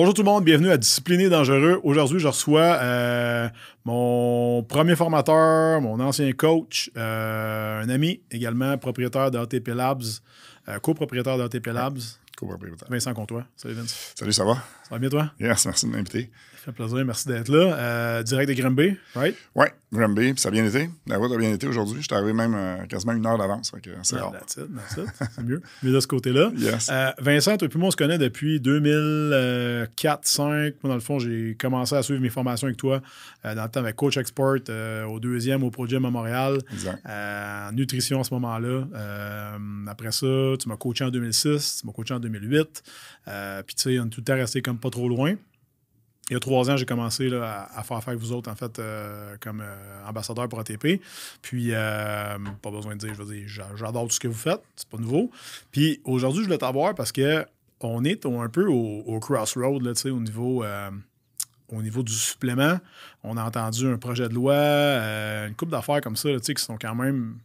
Bonjour tout le monde, bienvenue à Discipliné Dangereux. Aujourd'hui, je reçois euh, mon premier formateur, mon ancien coach, euh, un ami également, propriétaire d'ATP Labs, euh, copropriétaire d'ATP Labs. Copropriétaire. Vincent Comtois. Salut Vince. Salut, ça va? Ça va bien toi? Yes, merci de m'inviter. Ça fait plaisir, merci d'être là. Euh, direct de Granby, right? Oui, puis ça a bien été. La route a bien été aujourd'hui. Je suis arrivé même euh, quasiment une heure d'avance. C'est Ah, it. C'est mieux. Mieux de ce côté-là. Yes. Euh, Vincent, toi et moi, on se connaît depuis 2004-2005. Moi, dans le fond, j'ai commencé à suivre mes formations avec toi dans le temps avec Coach Export au deuxième au Pro Gym à Montréal. Exact. En nutrition à ce moment-là. Après ça, tu m'as coaché en 2006, tu m'as coaché en 2008. Euh, Puis, tu sais, on est tout le temps resté comme pas trop loin. Il y a trois ans, j'ai commencé là, à, faire affaire avec vous autres, en fait, euh, comme euh, ambassadeur pour ATP. Puis, pas besoin de dire, je veux dire, j'a- j'adore tout ce que vous faites, c'est pas nouveau. Puis, aujourd'hui, je voulais t'avoir parce que on est un peu au, crossroad, là, tu sais, au niveau. au niveau du supplément, on a entendu un projet de loi, une couple d'affaires comme ça, là, qui sont quand même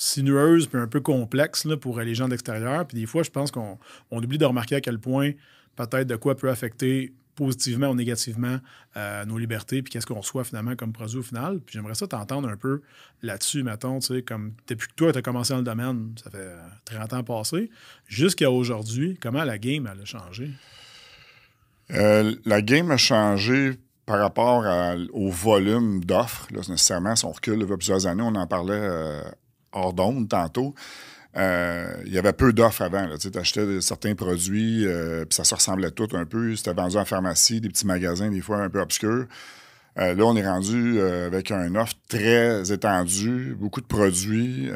sinueuses puis un peu complexes là, pour les gens d'extérieur. Puis des fois, je pense qu'on on oublie de remarquer à quel point peut-être de quoi peut affecter positivement ou négativement euh, nos libertés, puis qu'est-ce qu'on reçoit finalement comme produit au final. Puis j'aimerais ça t'entendre un peu là-dessus, mettons, tu sais, comme depuis que toi, tu as commencé dans le domaine, ça fait euh, 30 ans passés, jusqu'à aujourd'hui, comment la game, elle a changé? Euh, la game a changé par rapport au volume d'offres. Nécessairement, si on recule il y a plusieurs années, on en parlait euh, hors d'onde tantôt. Euh, il y avait peu d'offres avant. Tu achetais certains produits, euh, puis ça se ressemblait tout un peu. C'était vendu en pharmacie, des petits magasins, des fois un peu obscurs. Euh, là, on est rendu avec un offre très étendue, beaucoup de produits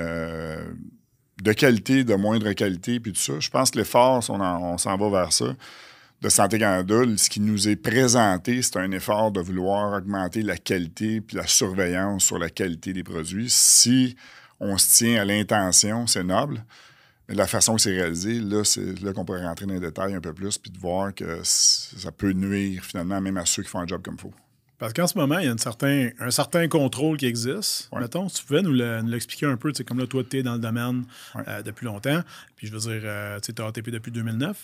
de qualité, de moindre qualité, puis tout ça. Je pense que l'effort, on, on s'en va vers ça, de Santé Canada, ce qui nous est présenté, c'est un effort de vouloir augmenter la qualité puis la surveillance sur la qualité des produits. Si on se tient à l'intention, c'est noble. Mais la façon que c'est réalisé, là, c'est là qu'on pourrait rentrer dans les détails un peu plus puis de voir que ça peut nuire finalement même à ceux qui font un job comme il faut. Parce qu'en ce moment, il y a une certain, un certain contrôle qui existe. Ouais. Mettons, si tu pouvais nous le- nous l'expliquer un peu, tu sais, comme là, toi, tu es dans le domaine Ouais. euh, depuis longtemps. Puis je veux dire, euh, tu sais, as ATP depuis 2009.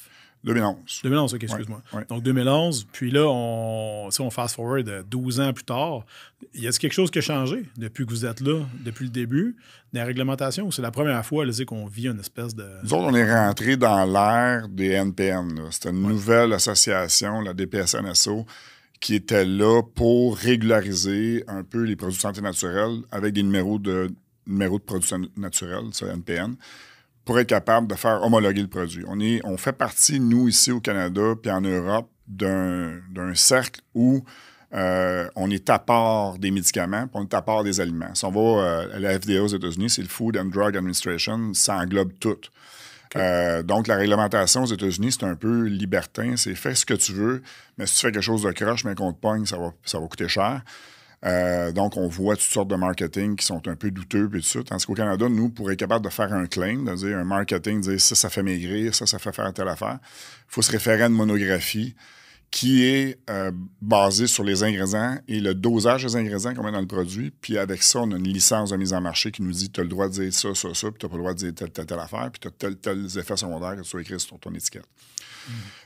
2011. 2011, ok, excuse-moi. Ouais, ouais. Donc 2011, puis là, on, si on fast forward euh, 12 ans plus tard, y a-t-il quelque chose qui a changé depuis que vous êtes là, depuis le début, des réglementations, ou c'est la première fois qu'on vit une espèce de. Nous autres, on est rentré dans l'ère des NPN. C'était une nouvelle association, la DPSNSO, qui était là pour régulariser un peu les produits de santé naturelle avec des numéros de, numéros de produits naturels, ça, NPN, pour être capable de faire homologuer le produit. On, est, on fait partie, nous, ici au Canada, puis en Europe, d'un cercle où euh, on est à part des médicaments, puis on est à part des aliments. Si on va euh, à la FDA aux États-Unis, c'est le Food and Drug Administration, ça englobe tout. Euh, donc, la réglementation aux États-Unis, c'est un peu libertin. C'est fais ce que tu veux, mais si tu fais quelque chose de croche, mais qu'on te pogne, ça va, ça va coûter cher. Euh, donc, on voit toutes sortes de marketing qui sont un peu douteux et tout ça. Tandis qu'au Canada, nous, pour être capable de faire un claim, de dire un marketing, de dire ça, ça fait maigrir, ça, ça fait faire telle affaire, il faut se référer à une monographie qui est euh, basée sur les ingrédients et le dosage des ingrédients qu'on met dans le produit. Puis avec ça, on a une licence de mise en marché qui nous dit tu as le droit de dire ça, ça, ça, puis tu n'as pas le droit de dire telle, telle, telle affaire, puis tu as tel, tel effet secondaire que tu as écrit sur ton étiquette.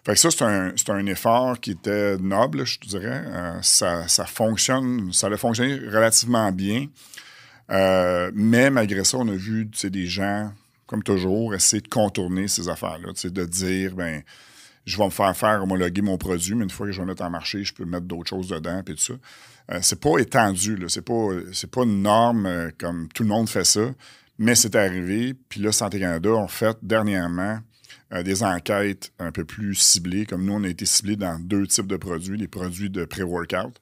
Fait que ça, c'est un, un effort qui était noble, je te dirais. Euh, ça, ça fonctionne, ça a fonctionné relativement bien. Euh, mais malgré ça, on a vu des gens, comme toujours, essayer de contourner ces affaires-là. De dire, ben, je vais me faire faire homologuer mon produit, mais une fois que je vais mettre en marché, je peux mettre d'autres choses dedans, puis tout ça. Euh, c'est pas étendu. C'est pas, pas une norme comme tout le monde fait ça, mais c'est arrivé. Puis là, Santé Canada ont fait dernièrement euh, des enquêtes un peu plus ciblées, comme nous, on a été ciblés dans deux types de produits, les produits de pré-workout.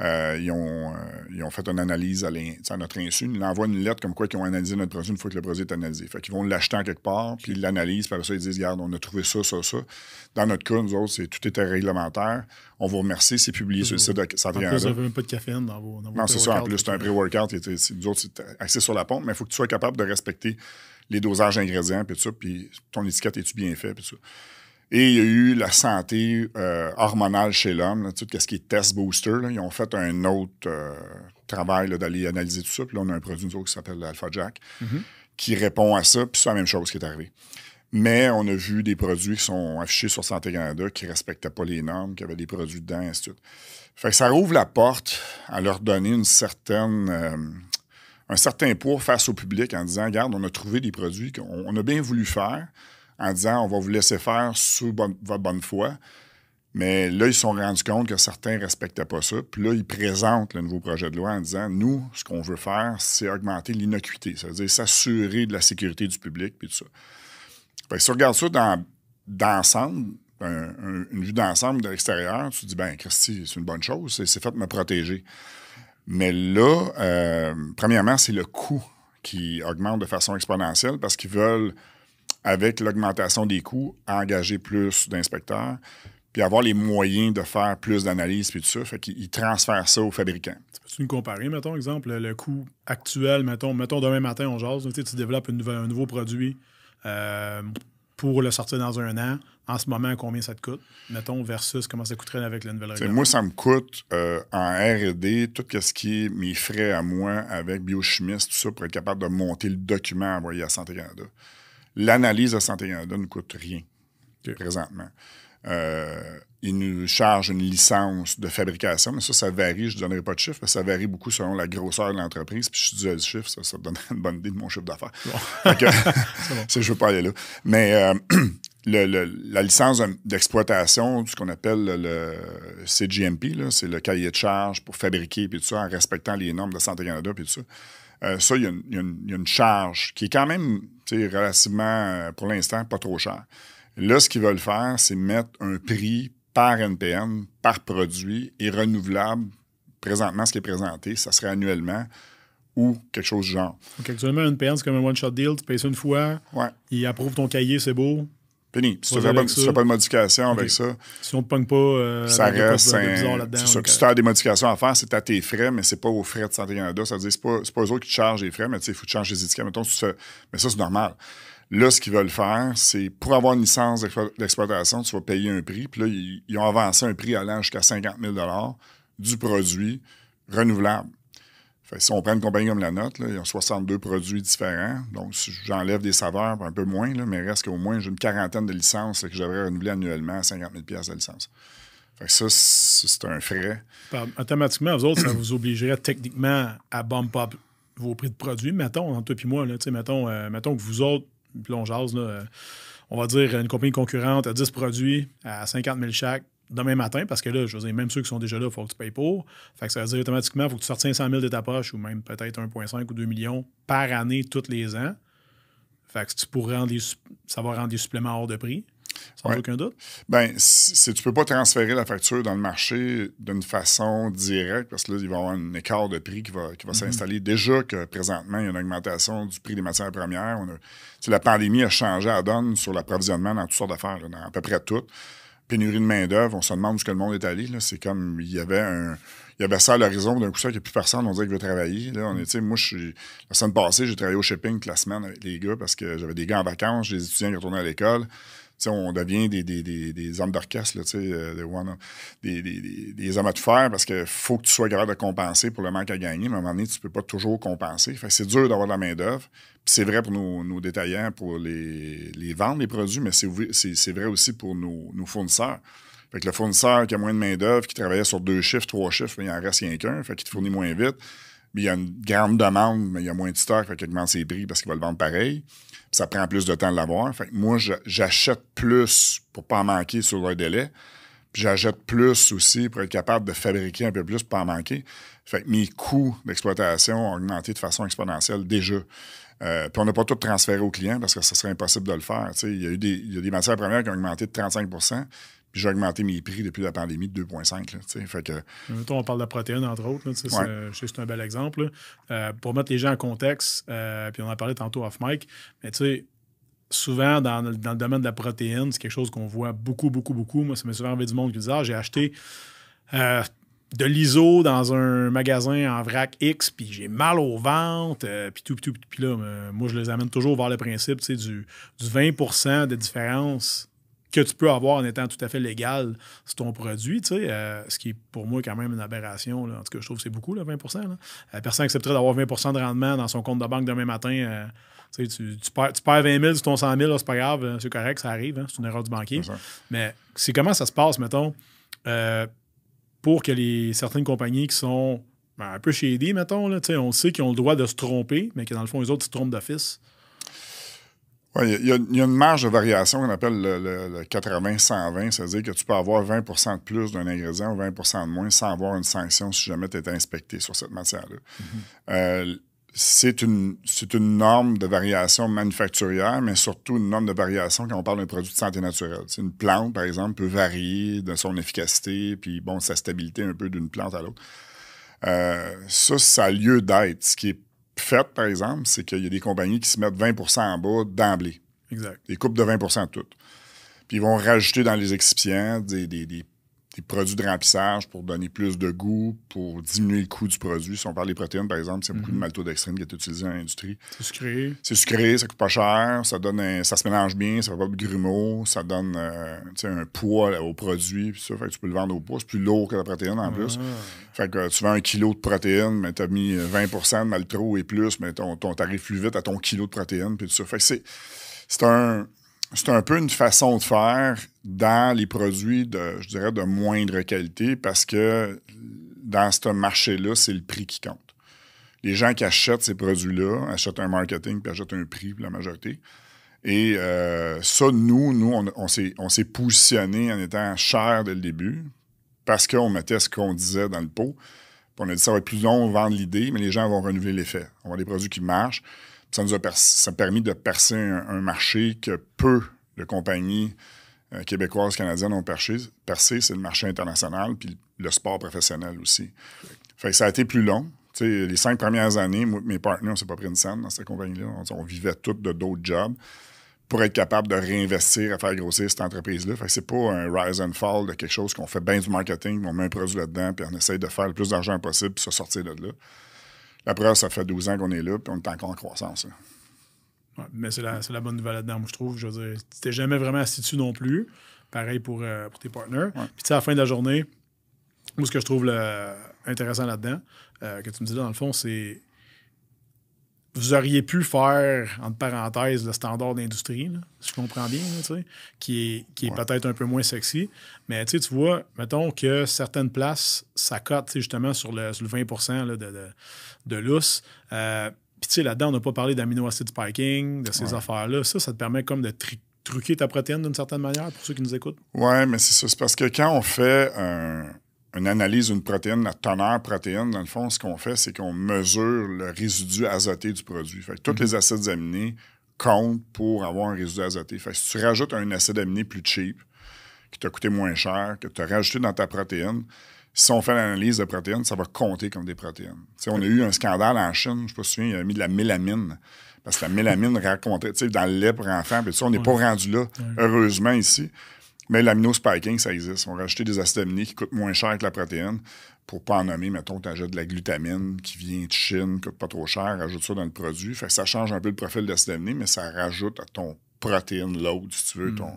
Euh, ils, ont, euh, ils ont fait une analyse à, notre insu. Ils envoient une lettre comme quoi ils ont analysé notre produit une fois que le produit est analysé. Fait qu'ils vont l'acheter en quelque part, puis ils l'analysent, puis après ça, ils disent Regarde, on a trouvé ça, ça, ça. Dans notre cas, nous autres, c'est, tout était réglementaire. On vous remercie, c'est publié sur le site de Santé plus, vous Canada. n'avez même pas de caféine dans vos. Dans vos Non, c'est ça. En plus, c'est un pré-workout. Nous autres, c'est axé sur la pompe, mais il faut que tu sois capable de respecter les dosages d'ingrédients, puis tout ça, puis ton étiquette, est tu bien fait, puis tout ça. Et il y a eu la santé euh, hormonale chez l'homme, tout ce qui est test booster. là. Ils ont fait un autre euh, travail d'aller analyser tout ça. Puis là, on a un produit nous autres, qui s'appelle l'Alpha Jack, qui répond à ça. Puis c'est la même chose qui est arrivé. Mais on a vu des produits qui sont affichés sur Santé Canada qui ne respectaient pas les normes, qui avaient des produits dedans, et ainsi de suite. Fait que ça rouvre la porte à leur donner une certaine, euh, un certain poids face au public en disant Regarde, on a trouvé des produits qu'on a bien voulu faire, en disant On va vous laisser faire sous votre bonne foi. Mais là, ils se sont rendus compte que certains ne respectaient pas ça. Puis là, ils présentent le nouveau projet de loi en disant Nous, ce qu'on veut faire, c'est augmenter l'innocuité. Ça veut dire s'assurer de la sécurité du public, puis tout ça. Si on regarde ça dans, d'ensemble, une vue d'ensemble de l'extérieur, tu te dis, ben, Christy, c'est une bonne chose, c'est, fait de me protéger. Mais là, euh, premièrement, c'est le coût qui augmente de façon exponentielle parce qu'ils veulent, avec l'augmentation des coûts, engager plus d'inspecteurs puis avoir les moyens de faire plus d'analyses puis tout ça. Fait qu'ils transfèrent ça aux fabricants. Peux-tu nous comparer, mettons, exemple, le coût actuel, mettons, mettons demain matin, on jase, tu développes un nouveau produit euh, pour le sortir dans un an. En ce moment, combien ça te coûte, mettons, versus comment ça coûterait avec la nouvelle règle? Moi, ça me coûte euh, en R&D tout ce qui est mes frais à moi avec biochimiste, tout ça, pour être capable de monter le document envoyé à Santé Canada. L'analyse de Santé Canada ne coûte rien présentement. Euh, ils nous chargent une licence de fabrication, mais ça, ça varie. Je ne donnerai pas de chiffre, mais ça varie beaucoup selon la grosseur de l'entreprise. Puis je dis le chiffre, ça, ça donne une bonne idée de mon chiffre d'affaires. Bon. je ne veux pas aller là. Mais euh, la licence d'exploitation, ce qu'on appelle le CGMP, c'est le cahier de charge pour fabriquer, puis tout ça, en respectant les normes de Santé Canada, puis tout ça. Euh, ça, il y, a une charge qui est quand même relativement, pour l'instant, pas trop chère. Là, ce qu'ils veulent faire, c'est mettre un prix par NPN, par produit et renouvelable. Présentement, ce qui est présenté, ça serait annuellement ou quelque chose du genre. Donc, actuellement, un NPN, c'est comme un one-shot deal. Tu payes ça une fois, ouais. il approuve ton cahier, c'est beau. Fini. Si tu n'as pas, pas, de modification avec ça. Si on ne te pogne pas, euh, ça reste. C'est ça. Si tu as des modifications à faire, c'est à tes frais, mais c'est pas aux frais de Santé Canada. Ça veut dire que ce pas, pas eux autres qui te chargent les frais, mais il faut que tu changes les étiquettes. Mettons, tu fais... Mais ça, c'est normal. Là, ce qu'ils veulent faire, c'est pour avoir une licence d'exploitation, tu vas payer un prix. Puis là, ils, ont avancé un prix allant jusqu'à 50 000 du produit renouvelable. Fait, si on prend une compagnie comme la note, là, ils ont 62 produits différents. Donc, si j'enlève des saveurs, un peu moins, là, mais reste qu'au moins, j'ai une quarantaine de licences que je devrais renouveler annuellement à 50 000 de licence. Fait ça, c'est un frais. Automatiquement, vous autres, ça vous obligerait techniquement à bump up vos prix de produits. Mettons, entre toi et moi, mettons, euh, mettons que vous autres, puis on jase, euh, on va dire une compagnie concurrente à 10 produits à 50 000 chaque demain matin, parce que là, je veux dire, même ceux qui sont déjà là, il faut que tu payes pour. Fait que ça veut dire automatiquement, il faut que tu sortes 500 000 de ta poche ou même peut-être 1,5 ou 2 millions par année tous les ans. Fait que tu pourrais rendre ça va rendre des suppléments hors de prix. Sans aucun doute. Bien, tu ne peux pas transférer la facture dans le marché d'une façon directe parce que là, il va y avoir un écart de prix qui va, qui va mhm. s'installer. Déjà que présentement, il y a une augmentation du prix des matières premières. On a, la pandémie a changé la donne sur l'approvisionnement dans toutes sortes d'affaires, dans à peu près toutes. Pénurie de main-d'œuvre, on se demande où que le monde est allé. C'est comme il y avait un. Il y avait ça à l'horizon, d'un coup, ça, qu'il n'y a plus personne, on dirait qu'il veut travailler. Là, on est, moi, je suis, la semaine passée, j'ai travaillé au shipping toute la semaine avec les gars parce que j'avais des gars en vacances, j'ai des étudiants qui retournaient à l'école on devient des, des, des, des hommes d'orchestre, euh, des, des, hommes à tout faire parce qu'il faut que tu sois capable de compenser pour le manque à gagner, mais à un moment donné, tu ne peux pas toujours compenser. c'est dur d'avoir de la main-d'œuvre. c'est vrai pour nos, détaillants pour les, les, vendre, les produits, mais c'est vrai aussi pour nos, fournisseurs. Fait que le fournisseur qui a moins de main-d'œuvre, qui travaillait sur deux chiffres, trois chiffres, il en reste rien qu'un, fait qu'il te fournit moins vite. Mais il y a une grande demande, mais il y a moins de stock, fait augmente ses prix parce qu'il va le vendre pareil ça prend plus de temps de l'avoir. Fait moi, j'achète plus pour pas en manquer sur le délai. Puis j'achète plus aussi pour être capable de fabriquer un peu plus pour pas en manquer. Fait mes coûts d'exploitation ont augmenté de façon exponentielle déjà. Euh, puis on n'a pas tout transféré aux clients parce que ce serait impossible de le faire. Il y, a eu des, des matières premières qui ont augmenté de 35 puis j'ai augmenté mes prix depuis la pandémie de 2,5. Fait que... on parle de la protéine, entre autres. Là, c'est, un bel exemple. Euh, pour mettre les gens en contexte, euh, puis on en a parlé tantôt off mic, mais tu sais, souvent dans, le domaine de la protéine, c'est quelque chose qu'on voit beaucoup, beaucoup, beaucoup. Moi, ça m'est souvent envie du monde qui dit Ah, j'ai acheté euh, de l'ISO dans un magasin en vrac X, puis j'ai mal aux ventes, puis tout, puis tout. Puis là, moi, je les amène toujours vers le principe du, du 20% de différence que tu peux avoir en étant tout à fait légal sur ton produit, tu sais, euh, ce qui est pour moi quand même une aberration. Là. En tout cas, je trouve que c'est beaucoup, là, 20 là. Euh, personne n'accepterait d'avoir 20% de rendement dans son compte de banque demain matin. Euh, tu, sais, tu, tu, perds, tu, perds, 20 000 sur ton 100 000, c'est pas grave, c'est correct, ça arrive, hein, c'est une erreur du banquier. Mais c'est comment ça se passe, mettons, pour que les, certaines compagnies qui sont ben, un peu shady, mettons, là, on sait qu'ils ont le droit de se tromper, mais que dans le fond, les autres se trompent d'office. Oui, il y, y, a une marge de variation qu'on appelle le, le, 80-120, c'est-à-dire que tu peux avoir 20% de plus d'un ingrédient ou 20% de moins sans avoir une sanction si jamais tu es inspecté sur cette matière-là. Mm-hmm. euh, c'est une, une norme de variation manufacturière, mais surtout une norme de variation quand on parle d'un produit de santé naturelle. C'est une plante, par exemple, peut varier de son efficacité, puis bon, sa stabilité un peu d'une plante à l'autre. Euh, ça, ça a lieu d'être. Ce qui est fait, par exemple, c'est qu'il y a des compagnies qui se mettent 20% en bas d'emblée. Exact. Des coupes de 20% toutes. Puis ils vont rajouter dans les excipients des, des, des des produits de remplissage pour donner plus de goût, pour diminuer le coût du produit. Si on parle des protéines, par exemple, c'est beaucoup de mhm. maltodextrine qui est utilisé dans l'industrie. C'est sucré. C'est sucré, ça coûte pas cher, ça donne ça se mélange bien, ça fait pas de grumeaux, ça donne euh, un poids au produit, puis ça, fait que tu peux le vendre au poids. C'est plus lourd que la protéine en plus. Ah. Fait que tu vends un kilo de protéines, mais tu as mis 20 de maltro et plus, mais ton, ton tarif plus vite à ton kilo de protéines, puis tout ça. Fait que c'est, c'est un c'est un peu une façon de faire dans les produits de, je dirais, de moindre qualité parce que dans ce marché-là, c'est le prix qui compte. Les gens qui achètent ces produits-là achètent un marketing puis achètent un prix la majorité. Et euh, ça, nous, nous, on, s'est positionné en étant cher dès le début parce qu'on mettait ce qu'on disait dans le pot. On a dit ça va être plus long, on vendre l'idée, mais les gens vont renouveler l'effet. On va des produits qui marchent ça nous a, permis de percer un, marché que peu de compagnies euh, québécoises, canadiennes ont percé. percé c'est le marché international, puis le sport professionnel aussi. Fait ça a été plus long. les cinq premières années, mes partenaires, on s'est pas pris une scène dans cette compagnie-là. On, vivait tous de d'autres jobs pour être capable de réinvestir à faire grossir cette entreprise-là. Fait que c'est pas un rise and fall de quelque chose qu'on fait bien du marketing, on met un produit là-dedans, puis on essaye de faire le plus d'argent possible, puis se sortir de là. La preuve, ça fait 12 ans qu'on est là, puis on est encore en croissance. Hein. mais c'est la, la, bonne nouvelle là-dedans, moi, je trouve. Je veux dire, tu t'es jamais vraiment assis dessus non plus. Pareil pour, euh, pour tes partenaires. Puis, tu sais, à la fin de la journée, moi, ce que je trouve intéressant là-dedans, euh, que tu me dis là, dans le fond, c'est vous auriez pu faire, entre parenthèses, le standard d'industrie, si je comprends bien, qui est, qui est peut-être un peu moins sexy. Mais tu vois, mettons que certaines places, ça cote justement sur le, sur le 20 de, de, de lousse. Euh, puis tu sais, là-dedans, on n'a pas parlé d'amino-acid spiking, de ces affaires-là. Ça, ça te permet comme de truquer ta protéine d'une certaine manière pour ceux qui nous écoutent. Oui, mais c'est ça. C'est parce que quand on fait un une analyse d'une protéine, la teneur protéine, dans le fond, ce qu'on fait, c'est qu'on mesure le résidu azoté du produit. Fait que tous mhm. les acides aminés comptent pour avoir un résidu azoté. Fait que si tu rajoutes un acide aminé plus cheap, qui t'a coûté moins cher, que tu as rajouté dans ta protéine, si on fait l'analyse de protéines, ça va compter comme des protéines. on a eu un scandale en Chine, je ne sais pas si tu il a mis de la mélamine. Parce que la mélamine racontait, dans le lait pour enfants, puis on n'est pas rendu là, heureusement, ici. Mais l'amino-spiking, ça existe. On va rajouter des acides aminés qui coûtent moins cher que la protéine. Pour pas en nommer, mettons, tu ajoutes de la glutamine qui vient de Chine, coûte pas trop cher, rajoute ça dans le produit. Fait ça change un peu le profil d'acide aminé, mais ça rajoute à ton protéine load, si tu veux. Hmm. Ton...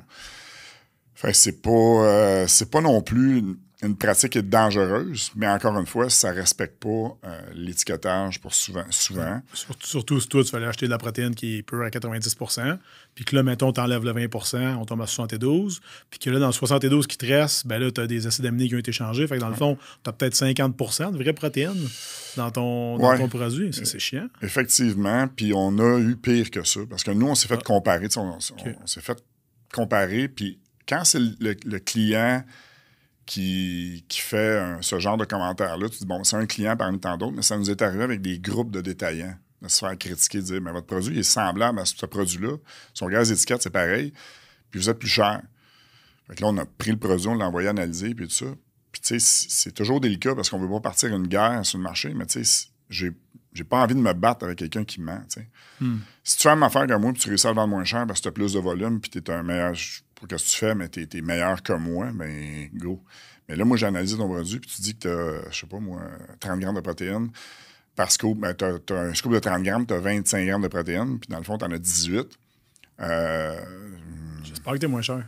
Fait c'est pas, euh, c'est pas non plus une pratique est dangereuse, mais encore une fois, ça ne respecte pas euh, l'étiquetage pour souvent. souvent. Surtout, si toi, tu fallait acheter de la protéine qui est pure à 90% puis que là, mettons, tu enlèves le 20% on tombe à 72 puis que là, dans le 72 qui te reste, ben là, tu as des acides aminés qui ont été changés. Fait que dans le fond, tu as peut-être 50% de vraie protéine dans ton, produit. C'est chiant. Effectivement, puis on a eu pire que ça, parce que nous, on s'est fait ah. comparer. On, s'est fait comparer, puis quand c'est le client qui, fait ce genre de commentaires-là. Tu dis, bon, c'est un client parmi tant d'autres, mais ça nous est arrivé avec des groupes de détaillants de se faire critiquer, de dire, mais votre produit est semblable à ce produit-là. Son gaz étiquette, c'est pareil, puis vous êtes plus cher. Fait que là, on a pris le produit, on l'a envoyé analyser, puis tout ça. Puis, tu sais, c'est toujours délicat parce qu'on ne veut pas partir une guerre sur le marché, mais tu sais, j'ai j'ai pas envie de me battre avec quelqu'un qui ment. Hmm. Si tu fais même affaire que moi, puis tu réussis à vendre moins cher parce que tu as plus de volume, puis tu es un meilleur qu'est-ce que tu fais, mais tu es, meilleur que moi, ben go. Mais là, moi, j'ai analysé ton produit, puis tu dis que tu as, je sais pas moi, 30 grammes de protéines. Par scoop, ben, tu as, un scoop de 30 grammes, tu as 25 grammes de protéines, puis dans le fond, tu en as 18. Euh, J'espère que tu es moins cher.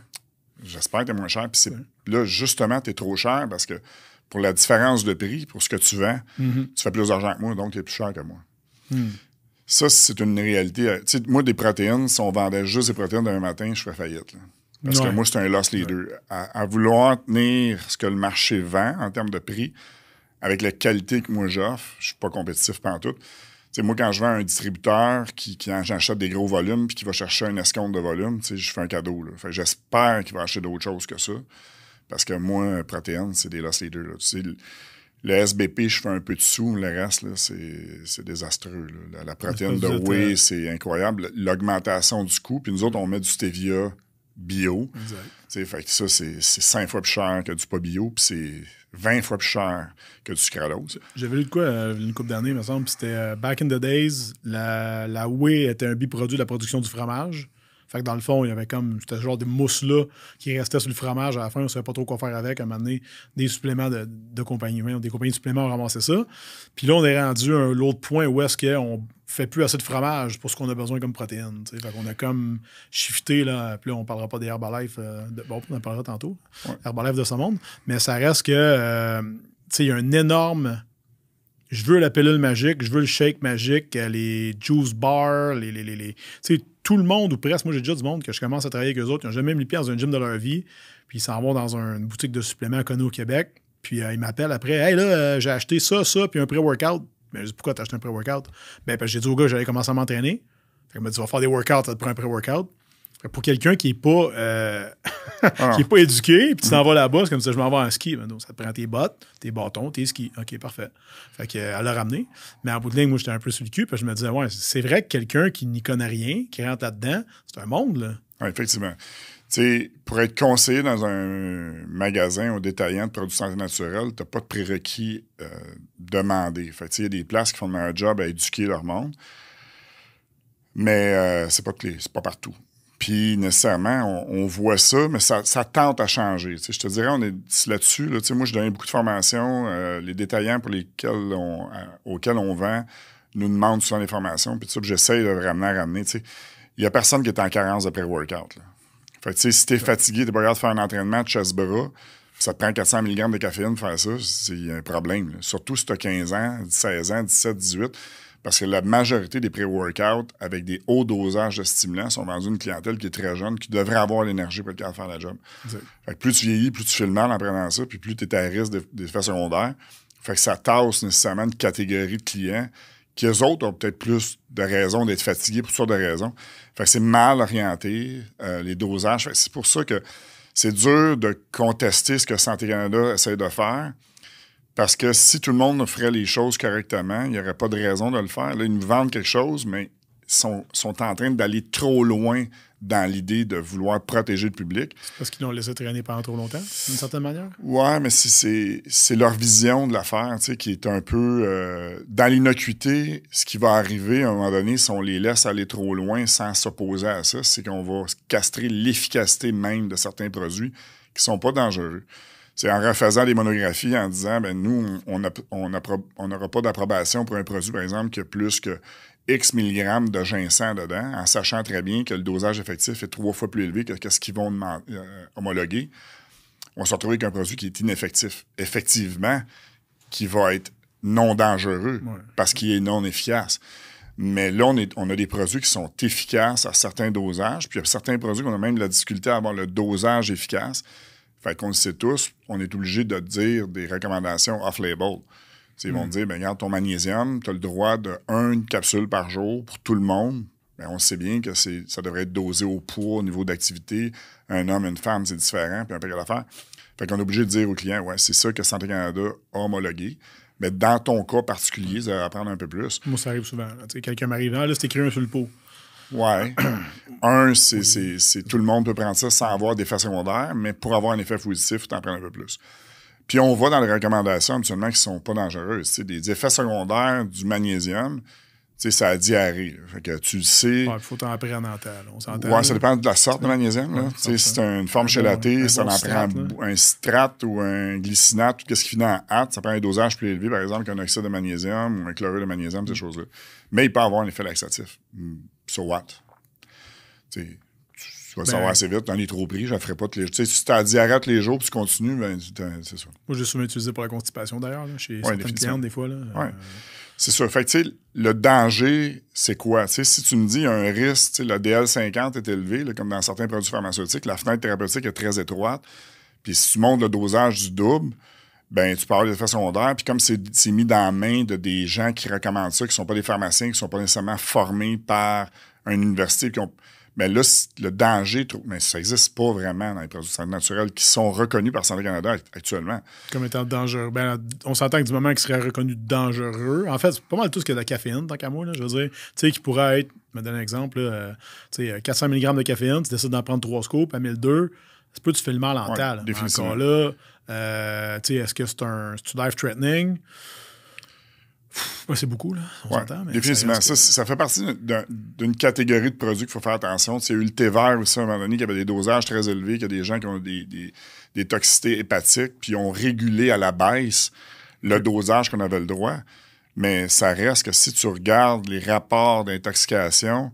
J'espère que tu es moins cher. Puis c'est- là, justement, tu es trop cher parce que pour la différence de prix, pour ce que tu vends, Mm-hmm. tu fais plus d'argent que moi, donc tu es plus cher que moi. Mm. Ça, c'est une réalité. Moi, des protéines, si on vendait juste des protéines demain matin, je ferais faillite. là. Parce Ouais. que moi, c'est un loss leader. À, à vouloir tenir ce que le marché vend en termes de prix, avec la qualité que moi j'offre, je suis pas compétitif tout. Tu sais, moi, quand je vends à un distributeur qui, qui achète des gros volumes puis qui va chercher un escompte de volume, je fais un cadeau. j'espère qu'il va acheter d'autres choses que ça. Parce que moi, protéines, c'est des loss leaders. là. Le, le SBP, je fais un peu de sous. Le reste, c'est désastreux. là. La, la protéine de whey, euh, c'est incroyable. L'augmentation du coût. Puis nous autres, on met du stevia bio. Exact. Fait que ça, c'est cinq fois plus cher que du pas bio, puis c'est 20 fois plus cher que du sucralose. J'avais lu de quoi euh, une couple d'années, me semble. puis C'était euh, Back in the Days, la, la whey était un biproduit de la production du fromage. Fait que dans le fond, il y avait comme. C'était genre des mousses là qui restaient sur le fromage à la fin. On ne savait pas trop quoi faire avec. À un moment donné, des suppléments de, de compagnie. Des compagnies de suppléments ont ramassé ça. Puis là, on est rendu à un l'autre point où est-ce qu'on fait plus assez de fromage pour ce qu'on a besoin comme protéines. tu sais. Fait qu'on a comme shifté, là. Puis là, on parlera pas des Herbalife. euh, de- bon, on en parlera tantôt. Ouais. Herbalife de ce monde. Mais ça reste que. euh, tu sais, il y a un énorme je veux la pilule magique, je veux le shake magique, euh, les juice bars, les. les, les, les- tu sais, tout le monde, ou presque, moi j'ai déjà du monde que je commence à travailler avec eux autres, ils n'ont jamais mis le pied dans un gym de leur vie, puis ils s'en vont dans un- une boutique de suppléments connue au Québec, puis euh, ils m'appellent après, hey là, euh, j'ai acheté ça, ça, puis un pré-workout. Mais je dis, pourquoi t'as acheté un pré-workout? Ben, j'ai dit au gars, j'allais commencer à m'entraîner. Fait qu'il m'a dit, tu vas faire des workouts, ça te prend un pré-workout. Que Pour quelqu'un qui n'est pas, euh, Ah. qui est pas éduqué, puis tu t'en vas là-bas, c'est comme ça, je m'en vais en ski. Ben non, ça te prend tes bottes, tes bâtons, tes skis. OK, parfait. Fait qu'elle l'a ramené. Mais en bout de ligne, moi, j'étais un peu sur le cul, puis je me disais, ouais, c'est vrai que quelqu'un qui n'y connaît rien, qui rentre là-dedans, c'est un monde, là. Ouais, effectivement. Tu sais, pour être conseillé dans un magasin ou détaillant de produits de santé naturelle, tu n'as pas de prérequis euh, demandés. Fait que, tu sais, il y a des places qui font un job à éduquer leur monde, mais euh, c'est pas clé, c'est pas partout. Puis nécessairement, on, on voit ça, mais ça, ça tente à changer. Tu je te dirais, on est là-dessus. Là, Tu moi, je donne beaucoup de formations. euh, les détaillants pour lesquels on, euh, auxquels on vend nous demandent souvent des formations. Puis puis j'essaye de ramener. Tu sais, il n'y a personne qui est en carence de pré-workout. là. Fait que, tu si t'es fatigué, t'es pas capable de faire un entraînement de chasse-bras, ça te prend 400 mg de caféine pour faire ça, c'est un problème. là. Surtout si t'as 15 ans, 16 ans, 17, 18. Parce que la majorité des pré-workouts avec des hauts dosages de stimulants sont vendus à une clientèle qui est très jeune, qui devrait avoir l'énergie pour être capable de faire la job. Fait que plus tu vieillis, plus tu fais le mal en prenant ça, puis plus tu es à risque de- d'effets secondaires. Fait que ça tasse nécessairement une catégorie de clients qui, eux autres, ont peut-être plus de raisons d'être fatigués pour toutes sortes de raisons. Fait que c'est mal orienté, euh, les dosages. C'est pour ça que c'est dur de contester ce que Santé Canada essaie de faire. Parce que si tout le monde ferait les choses correctement, il n'y aurait pas de raison de le faire. Là, ils nous vendent quelque chose, mais ils sont, sont en train d'aller trop loin dans l'idée de vouloir protéger le public. Parce qu'ils l'ont laissé traîner pendant trop longtemps, d'une certaine manière? Ouais, mais si c'est c'est leur vision de l'affaire, tu sais, qui est un peu euh, dans l'innocuité. Ce qui va arriver à un moment donné, si on les laisse aller trop loin sans s'opposer à ça, c'est qu'on va castrer l'efficacité même de certains produits qui sont pas dangereux. C'est en refaisant des monographies en disant, ben nous, on n'aura pas d'approbation pour un produit, par exemple, qui a plus que X milligrammes de ginseng dedans, en sachant très bien que le dosage effectif est trois fois plus élevé que, que ce qu'ils vont euh, homologuer on se retrouve avec un produit qui est ineffectif. Effectivement, qui va être non dangereux Ouais. parce qu'il est non efficace. Mais là, on, est- on a des produits qui sont efficaces à certains dosages, puis il y a certains produits qu'on a même de la difficulté à avoir le dosage efficace. Fait qu'on le sait tous, on est obligé de dire des recommandations off-label. Ils vont te dire, ben, regarde, ton magnésium, tu as le droit de une capsule par jour pour tout le monde. Ben, on sait bien que ça devrait être dosé au poids, au niveau d'activité. Un homme, une femme, c'est différent, puis un paquet d'affaires. Fait qu'on est obligé de dire aux clients, ouais, c'est ça que Santé Canada a homologué. Mais dans ton cas particulier, ça va apprendre un peu plus. Moi, ça arrive souvent. Quelqu'un m'arrive, ah, là, c'est écrit un sur le pot. Ouais. un, c'est, c'est, c'est- tout le monde peut prendre ça sans avoir d'effet secondaire, mais pour avoir un effet positif, tu en prends un peu plus. Puis on va dans les recommandations habituellement qui sont pas dangereuses. Sais, des effets secondaires du magnésium, tu sais, c'est la diarrhée. Fait que tu le sais. Il faut t'en prendre en. On s'entend. Ouais, ça dépend de la sorte de magnésium. Là. Ouais, si ça. c'est une forme un ça en prend un citrate ou un glycinate, tout ce qui finit en hâte, ça prend un dosage plus élevé, par exemple, qu'un oxyde de magnésium ou un chlorure de magnésium, ces choses-là. Mais il peut avoir un effet laxatif. So what? Tu vas le savoir assez vite, t'en es trop pris, je ne ferai pas tous les jours. Tu sais, si tu as diarrhée tous les jours puis tu continues, ben, c'est ça. Moi, j'ai souvent utilisé pour la constipation d'ailleurs, chez certaines clientes des fois. Là. Ouais. C'est sûr. Fait que, tu sais, le danger, c'est quoi? Si tu me dis un risque, le DL50 est élevé, comme dans certains produits pharmaceutiques, la fenêtre thérapeutique est très étroite, puis si tu montes le dosage du double, ben tu peux avoir des effets secondaires. Puis comme c'est mis dans la main de des gens qui recommandent ça, qui ne sont pas des pharmaciens, qui ne sont pas nécessairement formés par une université, qui ont mais là, le danger, mais ça n'existe pas vraiment dans les produits naturels qui sont reconnus par Santé Canada actuellement. Comme étant dangereux. Ben, on s'entend que du moment qu'ils seraient reconnus dangereux, en fait, c'est pas mal tout ce qu'il y a de la caféine, tant qu'à moi. Là, je veux dire, tu sais, qui pourrait être, je me donne un exemple, là, tu sais, 400 mg de caféine, tu décides d'en prendre 3 scopes à 1002, c'est pas tu fais le mal en ouais, Encore là, euh, tu sais, est-ce que c'est un life-threatening? c'est beaucoup, là. On mais définitivement. Ça, ça, fait partie d'une catégorie de produits qu'il faut faire attention. Il y a eu le thé vert aussi à un moment donné qui avait des dosages très élevés, qu'il y a des gens qui ont des, des, toxicités hépatiques, puis ont régulé à la baisse le dosage qu'on avait le droit. Mais ça reste que si tu regardes les rapports d'intoxication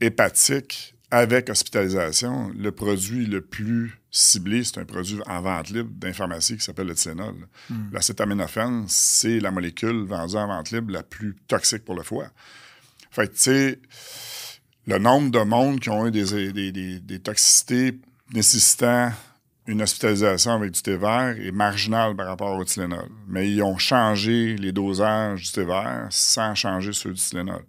hépatique avec hospitalisation, le produit le plus ciblé, c'est un produit en vente libre d'informatie qui s'appelle le Tylenol. Hmm. L'acétaminophène, c'est la molécule vendue en vente libre la plus toxique pour le foie. Fait que, tu sais, le nombre de monde qui ont eu des, toxicités nécessitant une hospitalisation avec du thé vert est marginal par rapport au Tylenol. Mais ils ont changé les dosages du thé vert sans changer ceux du Tylenol.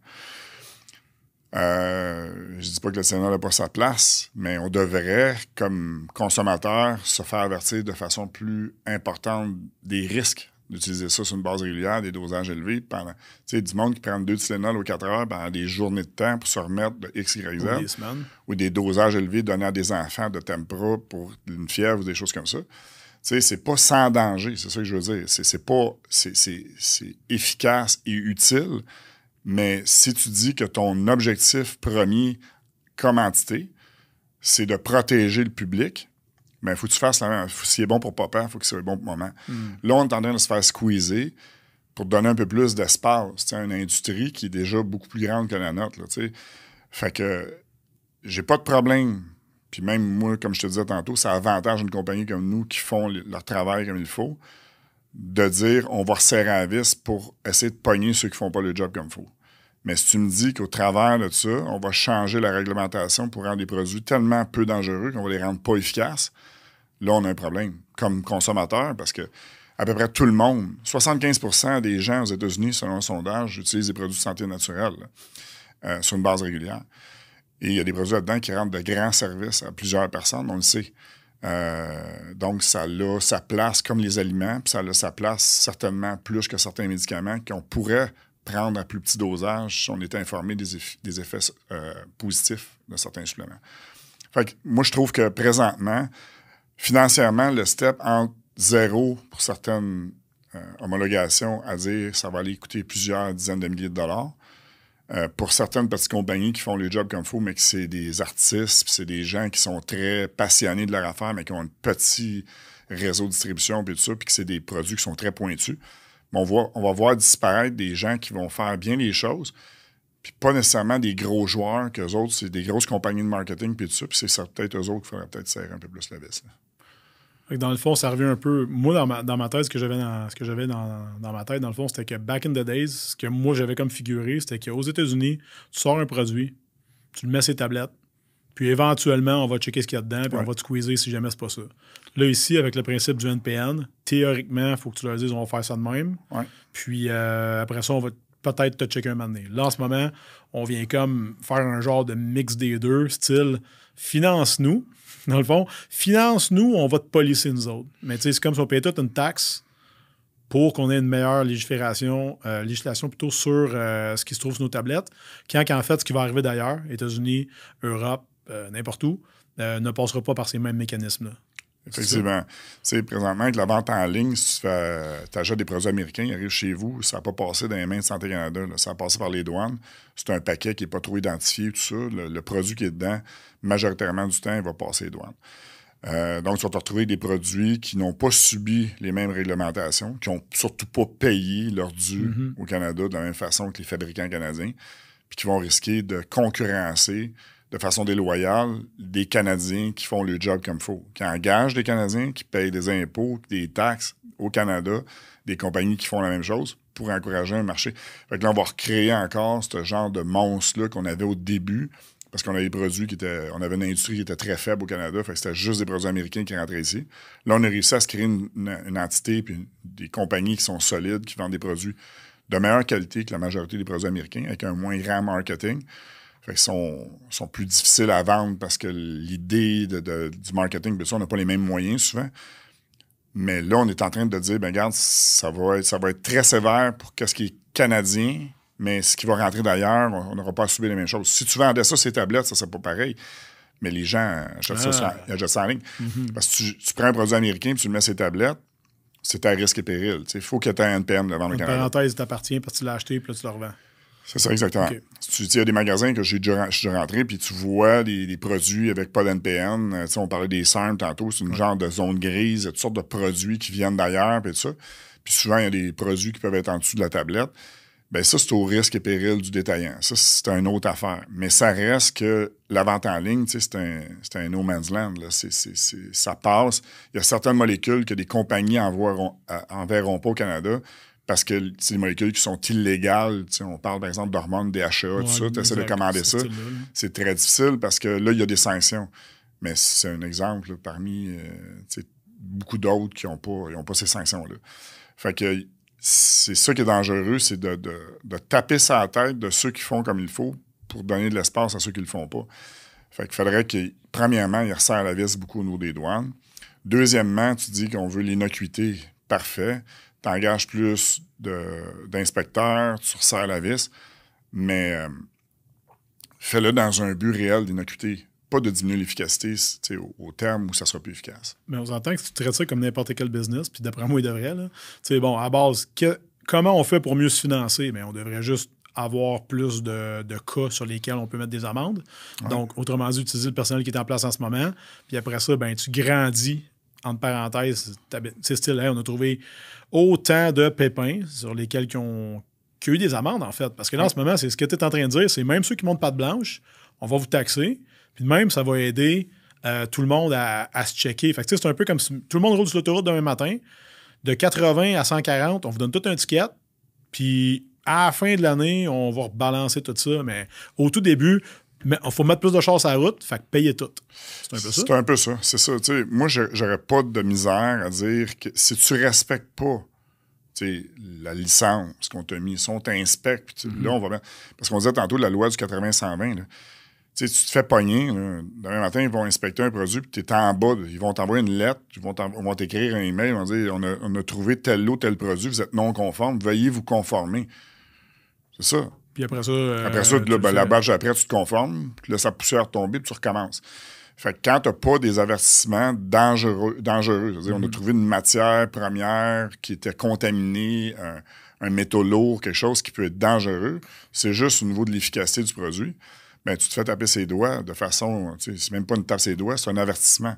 Euh, je dis pas que le Sénat n'a pas sa place, mais on devrait, comme consommateur, se faire avertir de façon plus importante des risques d'utiliser ça sur une base régulière, des dosages élevés. Pendant, tu sais, du monde qui prend deux Tylenol aux 4 heures pendant des journées de temps pour se remettre de X, Y, Z. Ou des Ou des dosages élevés donnés à des enfants de Tempra pour une fièvre ou des choses comme ça. Tu sais, c'est pas sans danger, c'est ça que je veux dire. C'est pas... C'est efficace et utile, mais si tu dis que ton objectif premier comme entité, c'est de protéger le public, il ben, faut que tu fasses la même. S'il est bon pour papa, il faut qu'il soit bon pour maman. Hmm. Là, on est en train de se faire squeezer pour donner un peu plus d'espace C'est une industrie qui est déjà beaucoup plus grande que la nôtre. Là, fait que j'ai pas de problème. Puis même moi, comme je te disais tantôt, ça avantage une compagnie comme nous qui font leur travail comme il faut de dire on va resserrer la vis pour essayer de pogner ceux qui font pas le job comme il faut. Mais si tu me dis qu'au travers de ça, on va changer la réglementation pour rendre des produits tellement peu dangereux qu'on va les rendre pas efficaces, là, on a un problème comme consommateur parce que à peu près tout le monde, 75% des gens aux États-Unis, selon un sondage, utilisent des produits de santé naturelle euh, sur une base régulière. Et il y a des produits là-dedans qui rendent de grands services à plusieurs personnes, on le sait. Euh, donc, ça a sa place comme les aliments, puis ça a sa place certainement plus que certains médicaments qu'on pourrait prendre à plus petit dosage si on était informé des, effets, euh, positifs de certains suppléments. Fait moi, je trouve que présentement, financièrement, le step entre zéro pour certaines euh, homologations à dire ça va aller coûter plusieurs dizaines de milliers de dollars. Euh, pour certaines petites compagnies qui font le job comme il faut, mais que c'est des artistes, c'est des gens qui sont très passionnés de leur affaire, mais qui ont un petit réseau de distribution, puis tout ça, puis que c'est des produits qui sont très pointus on va, on va voir disparaître des gens qui vont faire bien les choses, puis pas nécessairement des gros joueurs, qu'eux autres, c'est des grosses compagnies de marketing, puis tout ça, puis c'est peut-être eux autres qu'il faudrait peut-être serrer un peu plus la vis. Dans le fond, ça revient un peu. Moi, dans ma, dans ma tête, ce que j'avais dans, ce que j'avais dans, dans, ma tête, dans le fond, c'était que back in the days, ce que moi j'avais comme figuré, c'était qu'aux États-Unis, tu sors un produit, tu le mets sur tes tablettes, puis éventuellement, on va checker ce qu'il y a dedans, puis on va te squeezer si jamais c'est pas ça. Là, ici, avec le principe du NPN, théoriquement, il faut que tu leur dises on va faire ça de même. Puis euh, après ça, on va peut-être te checker un moment donné. Là, en ce moment, on vient comme faire un genre de mix des deux, style finance-nous, dans le fond. Finance-nous, on va te policer nous autres. Mais tu sais, c'est comme si on payait toute une taxe pour qu'on ait une meilleure légifération, euh, législation plutôt sur euh, ce qui se trouve sur nos tablettes, quand en fait, ce qui va arriver d'ailleurs, États-Unis, Europe, euh, n'importe où, euh, ne passera pas par ces mêmes mécanismes-là. Effectivement. C'est présentement, avec la vente en ligne, si tu achètes des produits américains, ils arrivent chez vous, ça n'a pas passé dans les mains de Santé Canada, ça a passé par les douanes. C'est un paquet qui n'est pas trop identifié, tout ça. Le, produit qui est dedans, majoritairement du temps, il va passer les douanes. Euh, donc, tu vas te retrouver des produits qui n'ont pas subi les mêmes réglementations, qui n'ont surtout pas payé leur dû mm-hmm. au Canada de la même façon que les fabricants canadiens, puis qui vont risquer de concurrencer de façon déloyale des Canadiens qui font le job comme il faut, qui engagent des Canadiens, qui payent des impôts, des taxes au Canada, des compagnies qui font la même chose pour encourager un marché. Fait que là, on va recréer encore ce genre de monstre-là qu'on avait au début, parce qu'on avait des produits qui étaient. On avait une industrie qui était très faible au Canada, fait c'était juste des produits américains qui rentraient ici. Là, on a réussi à se créer une, entité puis des compagnies qui sont solides, qui vendent des produits de meilleure qualité que la majorité des produits américains, avec un moins grand marketing. Fait qu'ils sont, sont plus difficiles à vendre parce que l'idée de, du marketing, bien sûr, on n'a pas les mêmes moyens souvent. Mais là, on est en train de dire, ben regarde, ça va être, ça va être très sévère pour ce qui est canadien, mais ce qui va rentrer d'ailleurs, on n'aura pas à subir les mêmes choses. Si tu vendais ça, ces tablettes, ça serait pas pareil. Mais les gens achètent ça, ah. en ligne. Mm-hmm. Parce que tu, prends un produit américain et tu le mets sur ces tablettes, c'est à risque et péril. Il faut que tu aies un NPM de vendre le Canada. parenthèse t'appartient parce que tu l'as acheté puis là, tu le revends. C'est ça, exactement. Tu il y a des magasins que j'ai déjà, je suis rentré, puis tu vois des, produits avec pas d'NPN. Euh, on parlait des simples tantôt, c'est une genre de zone grise, toutes sortes de produits qui viennent d'ailleurs, puis ça. Puis souvent, il y a des produits qui peuvent être en dessous de la tablette. Ben ça, c'est au risque et péril du détaillant. Ça, c'est une autre affaire. Mais ça reste que la vente en ligne, c'est un, un no man's land. Là. ça passe. Il y a certaines molécules que des compagnies enverront, euh, enverront pas au Canada parce que c'est des molécules qui sont illégales. on parle par exemple d'hormones, DHA, tout ça. Tu essaies de commander ça. C'est très difficile parce que là, il y a des sanctions. Mais c'est un exemple parmi euh, beaucoup d'autres qui n'ont pas, pas ces sanctions-là. Fait que c'est ça qui est dangereux, c'est de, taper sa tête de ceux qui font comme il faut pour donner de l'espace à ceux qui ne le font pas. Fait qu'il faudrait que, premièrement, il resserre la vis beaucoup au niveau des douanes. Deuxièmement, tu dis qu'on veut l'innocuité. Parfait tu engages plus d'inspecteurs, tu resserres la vis, mais euh, fais-le dans un but réel d'innocuité, pas de diminuer l'efficacité au, terme où ça sera plus efficace. Mais on entend que tu traites ça comme n'importe quel business, puis d'après moi, il devrait. Là. bon, à base, comment on fait pour mieux se financer? Mais on devrait juste avoir plus de, cas sur lesquels on peut mettre des amendes. Donc, autrement dit, utiliser le personnel qui est en place en ce moment. Puis après ça, ben, tu grandis, entre parenthèses, c'est style, on a trouvé autant de pépins sur lesquels qui ont, eu des amendes, en fait. Parce que là, en ce moment, c'est ce que tu es en train de dire, c'est même ceux qui montent pas de blanche, on va vous taxer. Puis même, ça va aider euh, tout le monde à, se checker. Fait que c'est un peu comme si tout le monde roule sur l'autoroute demain matin. De 80 à 140, on vous donne tout un ticket. Puis à la fin de l'année, on va rebalancer tout ça. Mais au tout début, il faut mettre plus de choses à la route, fait que payer tout. C'est un peu ça. C'est un peu ça, c'est ça. moi, j'aurais pas de misère à dire que si tu respectes pas la licence qu'on t'a mis, si on t'inspecte, là, on va bien. Parce qu'on disait tantôt la loi du 80-120, tu te fais pogner. Demain matin, ils vont inspecter un produit, puis tu es en bas. Ils vont t'envoyer une lettre, ils vont t'écrire un email, ils vont dire on a, on a trouvé tel lot, tel produit, vous êtes non conforme, veuillez vous conformer. C'est ça. Puis après ça. Euh, après ça, ben, la après, tu te conformes, puis là, ça poussière tomber, puis tu recommences. Fait que quand tu n'as pas des avertissements dangereux, dangereux on a mm-hmm. trouvé une matière première qui était contaminée, un, métaux lourd, quelque chose qui peut être dangereux, c'est juste au niveau de l'efficacité du produit, ben, tu te fais taper ses doigts de façon, c'est même pas une tape ses doigts, c'est un avertissement.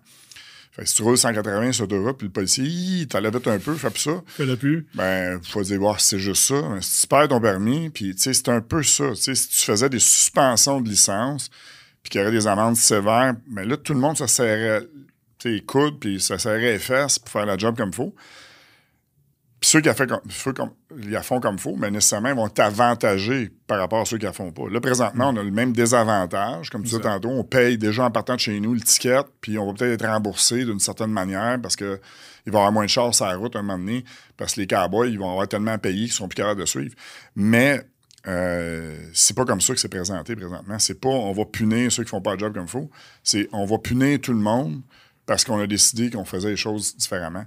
Fait que si tu roules 180 sur l'autoroute, puis le policier, il t'enlève un peu, fais plus ça. Fais-le plus. Ben, faut dire, voir si c'est juste ça. Mais si tu perds ton permis, puis, tu sais, c'est un peu ça. Tu sais, si tu faisais des suspensions de licence, puis qu'il y aurait des amendes sévères, mais ben là, tout le monde se serrait, tu sais, coude, puis ça serrait les fesses pour faire la job comme il faut. Puis ceux qui, a fait comme, ceux comme, ils la font comme il faut, mais nécessairement, ils vont t'avantager par rapport à ceux qui la font pas. Là, présentement, on a le même désavantage. Comme tu disais tantôt, on paye déjà en partant de chez nous le ticket, puis on va peut-être être remboursé d'une certaine manière parce qu'il va y avoir moins de chars sur la route un moment donné, parce que les cowboys, ils vont avoir tellement payé qu'ils sont plus capables de suivre. Mais euh, c'est pas comme ça que c'est présenté présentement. C'est pas on va punir ceux qui font pas le job comme il faut. C'est on va punir tout le monde parce qu'on a décidé qu'on faisait les choses différemment.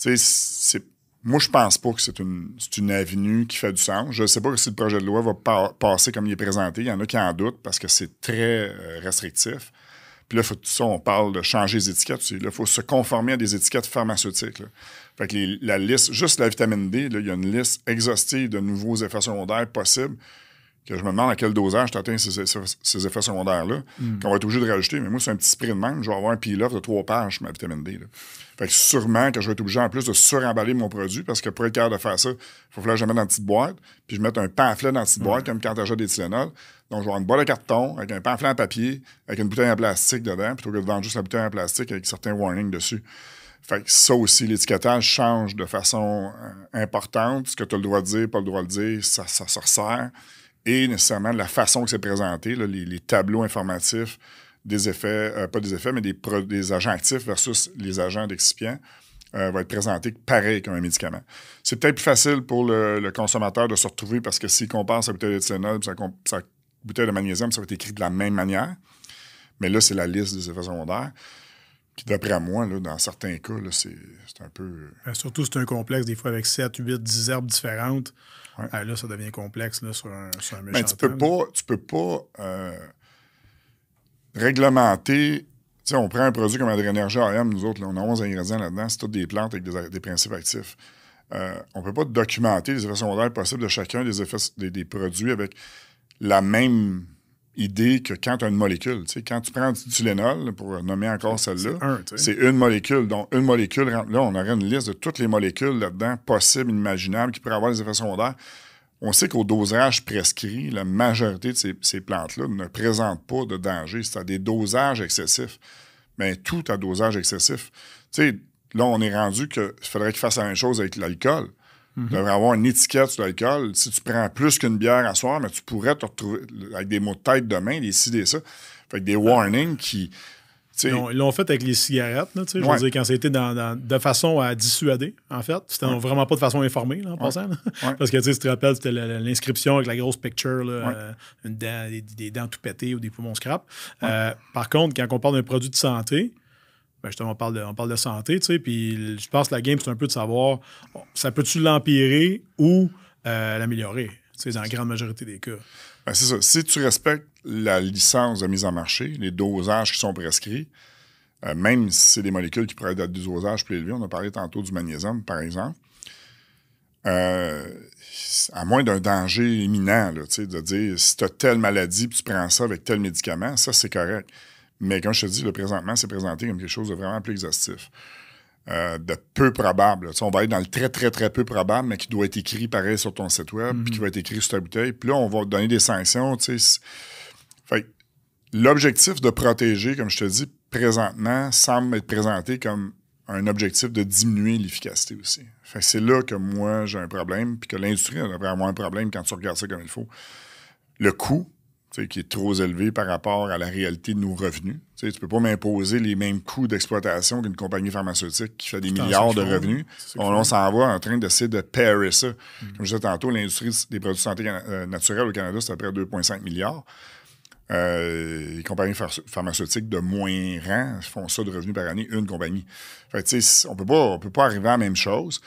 Tu sais, c'est moi, je pense pas que c'est une, une, avenue qui fait du sens. Je ne sais pas si le projet de loi va passer comme il est présenté. Il y en a qui en doutent parce que c'est très euh, restrictif. Puis là, faut, ça, on parle de changer les étiquettes il faut se conformer à des étiquettes pharmaceutiques. Fait que la liste, juste la vitamine D, il y a une liste exhaustive de nouveaux effets secondaires possibles que je me demande à quel dosage tu atteins ces, ces, effets secondaires-là, Hmm. qu'on va être obligé de rajouter. Mais moi, c'est un petit sprint de même. Je vais avoir un peel-off de trois pages sur ma vitamine D. Là. Fait que sûrement que je vais être obligé en plus de suremballer mon produit parce que pour être capable de faire ça, il faut que je le mette dans une petite boîte, puis je mette un pamphlet dans une petite boîte comme quand tu achètes des Tylenol. Donc, je vais avoir une boîte de carton avec un pamphlet en papier, avec une bouteille en plastique dedans, plutôt que de vendre juste la bouteille en plastique avec certains warnings dessus. Fait que ça aussi, l'étiquetage change de façon euh, importante. Ce que tu as le droit de dire, pas le droit de dire, ça, ça se resserre. Et nécessairement la façon que c'est présenté, les, tableaux informatifs des effets, euh, pas des effets, mais des, agents actifs versus les agents d'excipients euh, va être présenté pareil comme un médicament. C'est peut-être plus facile pour le, consommateur de se retrouver parce que s'il compare sa bouteille de Tylenol sa, bouteille de magnésium, ça va être écrit de la même manière. Mais là, c'est la liste des effets secondaires. Qui, d'après moi, là, dans certains cas, c'est un peu. Euh, surtout, c'est un complexe, des fois, avec 7, 8, 10 herbes différentes. Ouais. Euh, là, ça devient complexe là, sur un, sur un méchant Mais tu peux pas, tu peux pas euh, réglementer. Tu sais, on prend un produit comme Adrénergie AM, nous autres, là, on a 11 ingrédients là-dedans, c'est toutes des plantes avec des, des principes actifs. Euh, on ne peut pas documenter les effets secondaires possibles de chacun des, effets, des, des produits avec la même idée que quand tu as une molécule. Tu sais, quand tu prends du Tylenol, pour nommer encore celle-là, un, c'est une molécule. Donc, une molécule, là, on aurait une liste de toutes les molécules là-dedans, possibles, inimaginables, qui pourraient avoir des effets secondaires. On sait qu'au dosage prescrit, la majorité de ces, ces plantes-là ne présentent pas de danger. C'est à des dosages excessifs. Mais tout à dosage excessif. Tu sais, là, on est rendu qu'il faudrait qu'ils fassent la même chose avec l'alcool. Il devrait avoir une étiquette sur l'alcool. Si tu prends plus qu'une bière à soir, mais tu pourrais te retrouver avec des mots de tête demain, des ci, des ça. Fait que des warnings qui. tu Ils l'ont- fait avec les cigarettes, là, tu je veux dire, quand c'était dans, dans- de façon à dissuader, en fait. C'était vraiment pas de façon informée, là, en passant. là. Ouais. Parce que, tu si tu te rappelles, c'était l'inscription avec la grosse picture, là, euh, une dent, des, des dents tout pétées ou des poumons scrap. Euh, par contre, quand on parle d'un produit de santé, ben justement, on parle de, on parle de santé, tu sais, puis je pense que la game, c'est un peu de savoir, ça peut-tu l'empirer ou euh, l'améliorer, tu sais, dans la grande majorité des cas? Ben, c'est ça. Si tu respectes la licence de mise en marché, les dosages qui sont prescrits, euh, même si c'est des molécules qui pourraient être des dosages plus élevés, on a parlé tantôt du magnésium, par exemple, euh, à moins d'un danger imminent, là, tu sais, de dire si tu as telle maladie puis tu prends ça avec tel médicament, ça, c'est correct. Mais comme je te dis, le présentement, c'est présenté comme quelque chose de vraiment plus exhaustif. Euh, de peu probable. Tu sais, on va être dans le très, très, très peu probable, mais qui doit être écrit pareil sur ton site web, puis qui va être écrit sur ta bouteille. Puis là, on va donner des sanctions. tu sais. C'est- Fait que l'objectif de protéger, comme je te dis, présentement, semble être présenté comme un objectif de diminuer l'efficacité aussi. Fait c'est là que moi, j'ai un problème, puis que l'industrie devrait avoir un problème quand tu regardes ça comme il faut. Le coût, qui est trop élevé par rapport à la réalité de nos revenus. Tu ne peux pas m'imposer les mêmes coûts d'exploitation qu'une compagnie pharmaceutique qui fait des milliards de revenus. On, s'en va en train d'essayer de pairer ça. Mm. Comme je disais tantôt, l'industrie des produits de santé euh, naturels au Canada, c'est à peu près 2,5 milliards. Euh, les compagnies phar- pharmaceutiques de moins rang font ça de revenus par année, une compagnie. Fait que, on peut pas, on peut pas arriver à la même chose.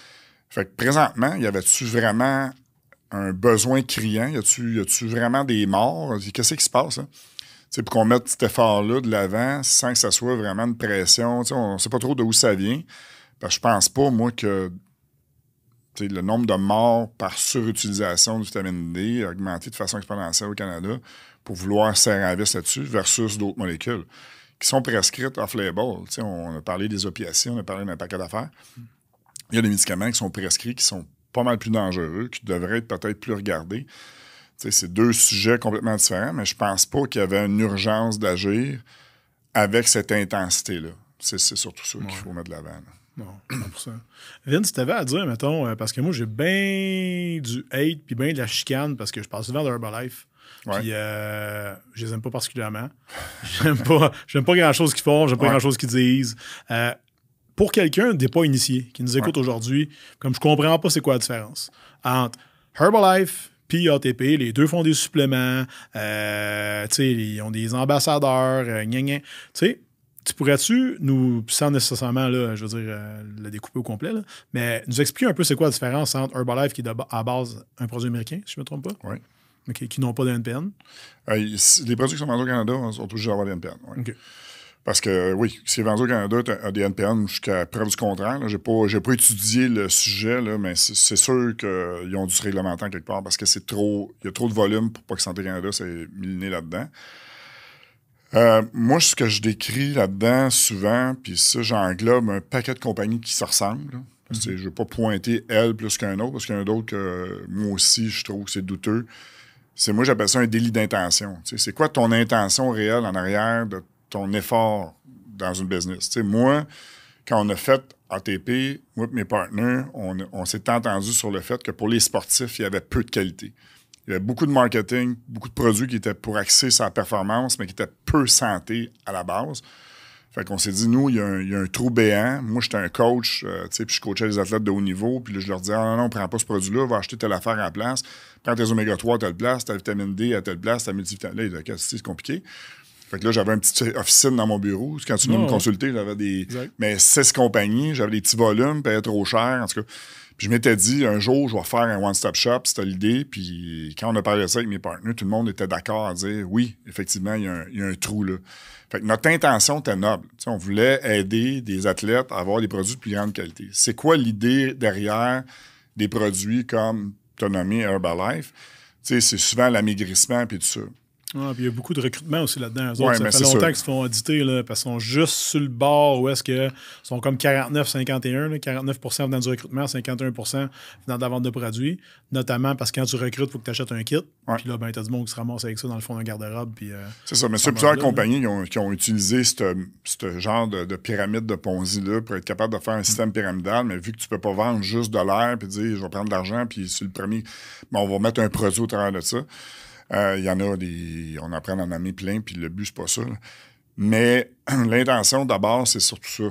Fait que présentement, y avait-tu vraiment un besoin criant? Y a-tu, vraiment des morts? Qu'est-ce qui se passe, sais, pour qu'on mette cet effort-là de l'avant sans que ça soit vraiment une pression. On ne sait pas trop d'où ça vient. Parce que je pense pas, moi, que le nombre de morts par surutilisation de vitamine D a augmenté de façon exponentielle au Canada pour vouloir serrer la vis là-dessus versus d'autres molécules qui sont prescrites off-label. On a parlé des opiacés, on a parlé d'un paquet d'affaires. Il y a des médicaments qui sont prescrits qui sont pas mal plus dangereux, qui devraient être peut-être plus regardés. Tu sais, C'est deux sujets complètement différents, mais je pense pas qu'il y avait une urgence d'agir avec cette intensité-là. C'est surtout ça qu'il faut mettre de l'avant. Non, 100%. Vince, tu avais à dire, mettons, euh, parce que moi, j'ai bien du hate puis bien de la chicane parce que je parle souvent de Herbalife. Puis, euh, je les aime pas particulièrement. J'aime pas, j'aime pas grand-chose qu'ils font, j'aime pas Ouais. grand-chose qu'ils disent. Euh, pour quelqu'un des pas initiés qui nous écoute aujourd'hui, comme je comprends pas c'est quoi la différence entre Herbalife puis ATP, les deux font des suppléments, euh, tu sais, ils ont des ambassadeurs, euh, gna gna. Tu pourrais-tu nous, sans nécessairement, là, je veux dire, euh, le découper au complet, là, mais nous expliquer un peu c'est quoi la différence entre Herbalife, qui est à base un produit américain, si je ne me trompe pas, Oui. OK, qui n'ont pas de NPN. Euh, les produits qui sont vendus au Canada sont obligés d'avoir des NPN. ouais. Parce que oui, si vendu au Canada a des NPN jusqu'à preuve du contraire. Je n'ai pas, pas, étudié le sujet, là, mais c'est sûr qu'ils ont dû se réglementer quelque part parce que c'est trop. Il y a trop de volume pour pas que Santé Canada s'est milliné là-dedans. Euh, moi, ce que je décris là-dedans souvent, puis ça, j'englobe un paquet de compagnies qui se ressemblent. Je ne vais pas pointer elle plus qu'un autre, parce qu'il y en a d'autres que moi aussi, je trouve que c'est douteux. C'est moi, j'appelle ça un délit d'intention. C'est quoi ton intention réelle en arrière de ton effort dans une business? moi, quand on a fait ATP, moi et mes partenaires, on, s'est entendu sur le fait que pour les sportifs, il y avait peu de qualité. Il y avait beaucoup de marketing, beaucoup de produits qui étaient pour axer la performance, mais qui étaient peu santé à la base. Fait qu'on s'est dit, nous, il y, a un, trou béant. Moi, j'étais un coach, euh, puis je coachais les athlètes de haut niveau. Puis là, je leur disais, ah, non, non, on prend pas ce produit-là, va acheter telle affaire en place. Prends tes oméga 3 à telle place, ta vitamine D à telle place, ta multivitamine. Là, c'est compliqué. Fait que là, j'avais un petit officine dans mon bureau. Quand tu venais me consulter, j'avais des. Mais 16 compagnies, j'avais des petits volumes, payait trop cher. En tout cas, puis je m'étais dit, un jour, je vais faire un one-stop shop, c'était l'idée. Puis quand on a parlé de ça avec mes partenaires, tout le monde était d'accord à dire, oui, effectivement, il y, a un, trou là. Fait que notre intention était noble. on voulait aider des athlètes à avoir des produits de plus grande qualité. C'est quoi l'idée derrière des produits comme tu as nommé Herbalife? c'est souvent l'amaigrissement et tout ça. Ah, puis il y a beaucoup de recrutement aussi là-dedans. ça fait longtemps qu'ils se font auditer là, parce qu'ils sont juste sur le bord où est-ce que sont comme 49-51, 49% venant du recrutement, 51% venant de la vente de produits. Notamment parce que quand tu recrutes, il faut que tu achètes un kit. Puis là, ben, tu as du monde qui se ramasse avec ça dans le fond d'un garde-robe. Euh, c'est ça, mais c'est plusieurs compagnies qui ont, utilisé ce genre de, pyramide de Ponzi-là pour être capable de faire un système pyramidal, mais vu que tu peux pas vendre juste de l'air puis dire je vais prendre de l'argent, puis sur le premier, ben, on va mettre un produit au travers de ça. Euh, il y en a des. On apprend à en amener plein, puis le but, c'est pas ça. Mais l'intention, d'abord, c'est surtout ça.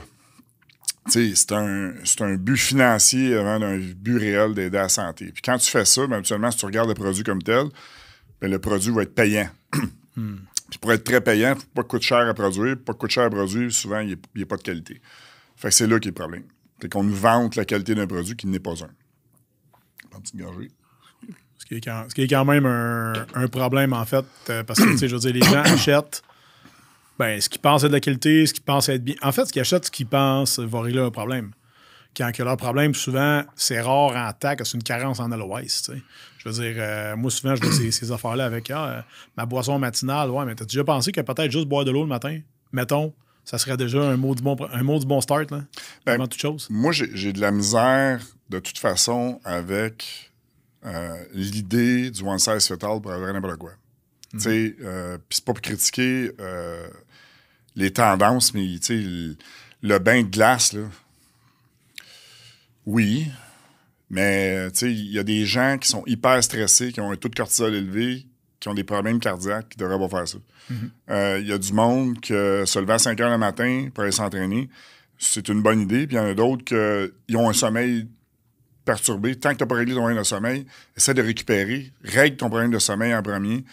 C'est un, un but financier avant un but réel d'aider à la santé. Puis quand tu fais ça, ben, habituellement, si tu regardes le produit comme tel, ben, le produit va être payant. Hmm. Puis pour être très payant, il faut pas coûte cher à produire. Pas coûte cher à produire, souvent, il n'y a, pas de qualité. Fait que c'est là qui est le problème. C'est qu'on nous vante la qualité d'un produit qui n'est pas un. Pas petite gorgée. Ce qui est quand, même un, problème, en fait, euh, parce que, tu sais, je veux dire, les gens achètent ben, ce qu'ils pensent être de la qualité, ce qu'ils pensent être bien. En fait, ce qu'ils achètent, ce qu'ils pensent va régler un problème. Quand que leur problème, souvent, c'est rare en attaque, c'est une carence en aloès. Je veux dire, euh, moi, souvent, je vois ces, affaires-là avec ah, euh, ma boisson matinale. Ouais, mais t'as déjà pensé que peut-être juste boire de l'eau le matin, mettons, ça serait déjà un mot du bon, un mot du bon start, là, ben, toute chose? Moi, j'ai de la misère, de toute façon, avec euh, l'idée du one size fit all pour avoir n'importe quoi. Sais, euh, c'est pas pour critiquer euh, les tendances, mais sais, le, bain de glace, là, oui, mais il y a des gens qui sont hyper stressés, qui ont un taux de cortisol élevé, qui ont des problèmes cardiaques, qui devraient pas faire ça. Mm-hmm. Il y a du monde qui se levait à 5 heures le matin pour aller s'entraîner. C'est une bonne idée. Puis il y en a d'autres qui ont un sommeil perturbé. Tant que tu n'as pas réglé ton problème de sommeil, essaie de récupérer. Règle ton problème de sommeil en premier.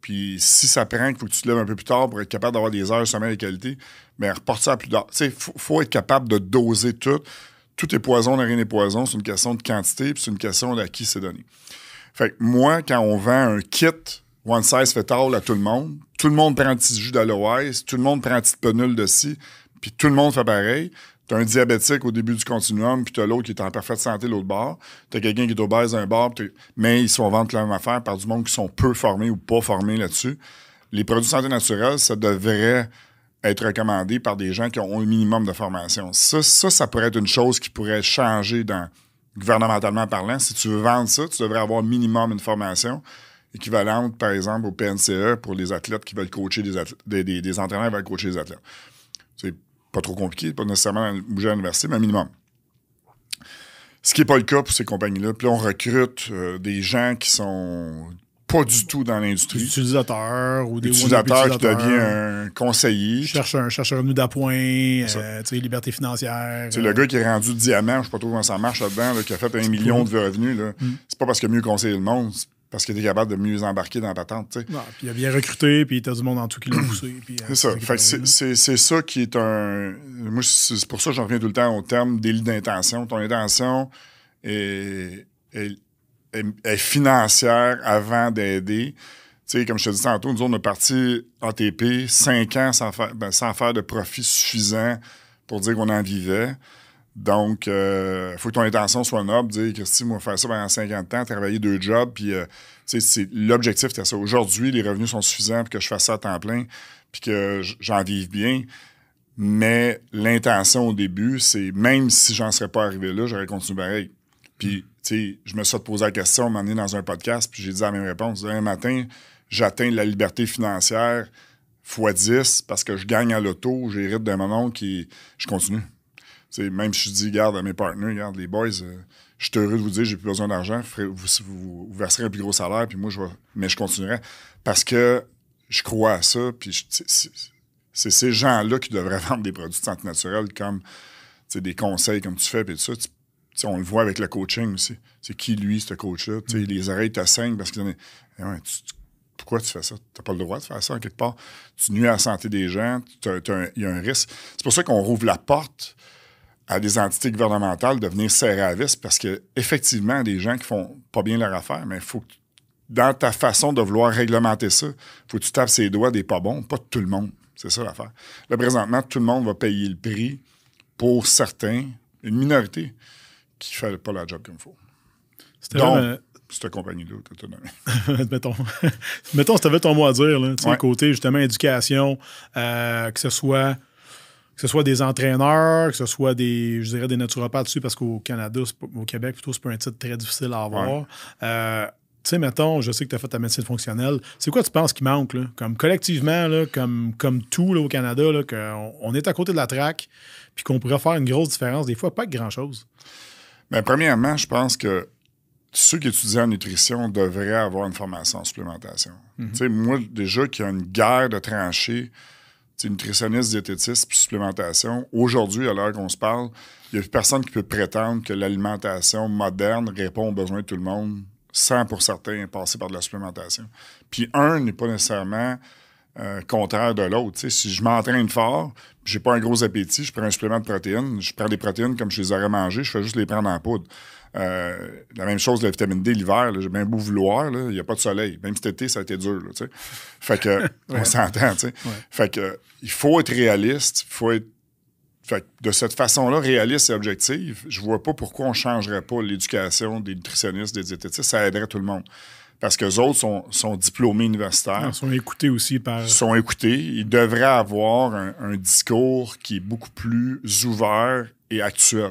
Puis si ça prend qu'il faut que tu te lèves un peu plus tard pour être capable d'avoir des heures de sommeil de qualité, mais reporte ça à plus tard. Tu faut, être capable de doser tout. Tout est poison, rien n'est poison. C'est une question de quantité, puis c'est une question de qui c'est donné. Fait que moi, quand on vend un kit one size fit all à tout le monde, tout le monde prend un petit jus d'aloès, tout le monde prend un petit penule de ci, puis tout le monde fait pareil. T'as un diabétique au début du continuum, puis t'as l'autre qui est en parfaite santé l'autre bord. T'as quelqu'un qui est obèse d'un bord, mais ils sont vendus la même affaire par du monde qui sont peu formés ou pas formés là-dessus. Les produits de santé naturelle, ça devrait être recommandé par des gens qui ont un minimum de formation. Ça, ça, ça pourrait être une chose qui pourrait changer dans, gouvernementalement parlant. Si tu veux vendre ça, tu devrais avoir minimum une formation équivalente, par exemple, au PNCE pour les athlètes qui veulent coacher des, athlètes, des, des, entraîneurs qui veulent coacher des athlètes. Pas trop compliqué, pas nécessairement bouger à l'université, mais un minimum. Ce qui n'est pas le cas pour ces compagnies-là. Puis là, on recrute euh, des gens qui sont pas du tout dans l'industrie. Des utilisateurs ou des utilisateurs qui devient un conseiller. Cherche un, cherche un revenu d'appoint, euh, liberté financière. C'est le gars qui est rendu diamant, je sais pas trop comment ça marche là-dedans, qui a fait un million de revenus. Mm. C'est pas parce qu'il a mieux conseillé le monde, parce qu'il était capable de mieux embarquer dans la patente. puis il a bien recruté, puis il a du monde en tout qui l'a poussé. c'est ça. c'est ça qui est un. Moi, c'est pour ça que j'en reviens tout le temps au terme délit d'intention. Ton intention est, financière avant d'aider. comme je te dis tantôt, nous, on est parti ATP 5 ans sans faire, ben, sans faire de profit suffisant pour dire qu'on en vivait. Donc, il euh, faut que ton intention soit noble, dire, Christy, moi, faire ça pendant 50 ans, travailler deux jobs, puis euh, l'objectif, c'était ça. Aujourd'hui, les revenus sont suffisants pour que je fasse ça à temps plein, puis que j'en vive bien. Mais l'intention au début, c'est même si j'en serais pas arrivé là, j'aurais continué pareil. Puis, tu sais, je me suis posé la question, m'a donné dans un podcast, puis j'ai dit la même réponse. Un matin, j'atteins la liberté financière x 10 parce que je gagne à l'auto, j'hérite d'un moment qui. Je continue même si je dis, garde à mes partenaires, regarde, les boys, euh, je suis heureux de vous dire, j'ai plus besoin d'argent, vous, vous, verserez un plus gros salaire, puis moi, je vais. Mais je continuerai. Parce que je crois à ça, puis c'est ces gens-là qui devraient vendre des produits de santé naturelle comme des conseils comme tu fais, puis tout ça. on le voit avec le coaching aussi. C'est qui, lui, ce coach-là? Mm. Les oreilles te saignent parce que eh pourquoi tu fais ça? Tu n'as pas le droit de faire ça, en quelque part. Tu nuis à la santé des gens, il y a un risque. C'est pour ça qu'on rouvre la porte à des entités gouvernementales de venir serrer à vis parce que effectivement des gens qui font pas bien leur affaire, mais il faut que dans ta façon de vouloir réglementer ça, faut que tu tapes ses doigts des pas bons, pas tout le monde. C'est ça l'affaire. Là, présentement, tout le monde va payer le prix pour certains, une minorité, qui ne fait pas la job comme il faut. Donc, cette compagnie-là, t'as donné. mettons, mettons, si tu avais ton mot à dire, là, ouais. côté justement éducation, euh, que ce soit que ce soit des entraîneurs, que ce soit des, je dirais, des naturopathes dessus, parce qu'au Canada, au Québec, plutôt, c'est pas un titre très difficile à avoir. Euh, tu sais, mettons, je sais que tu as fait ta médecine fonctionnelle. C'est quoi tu penses qui manque, là? Comme collectivement, là, comme, comme tout là, au Canada, qu'on on est à côté de la traque, puis qu'on pourrait faire une grosse différence, des fois, pas grand-chose? Bien, premièrement, je pense que ceux qui étudient en nutrition devraient avoir une formation en supplémentation. Mm-hmm. Tu sais, moi, déjà, qu'il y a une guerre de tranchées nutritionniste, diététiste puis supplémentation. Aujourd'hui, à l'heure qu'on se parle, il n'y a personne qui peut prétendre que l'alimentation moderne répond aux besoins de tout le monde sans, pour certains, passer par de la supplémentation. Puis un n'est pas nécessairement euh, contraire de l'autre. Si je m'entraîne fort, j'ai pas un gros appétit, je prends un supplément de protéines, je prends des protéines comme je les aurais mangées, je fais juste les prendre en poudre. Euh, la même chose, la vitamine D l'hiver, j'ai bien beau vouloir, il n'y a pas de soleil. Même cet été, ça a été dur. fait que, on s'entend. Fait que, il faut être réaliste, faut être. Fait de cette façon-là, réaliste et objective, je vois pas pourquoi on ne changerait pas l'éducation des nutritionnistes, des diététistes. Ça aiderait tout le monde. Parce qu'eux autres sont, sont diplômés universitaires. Ils sont écoutés aussi par. Ils sont écoutés. Ils devraient avoir un discours qui est beaucoup plus ouvert et actuel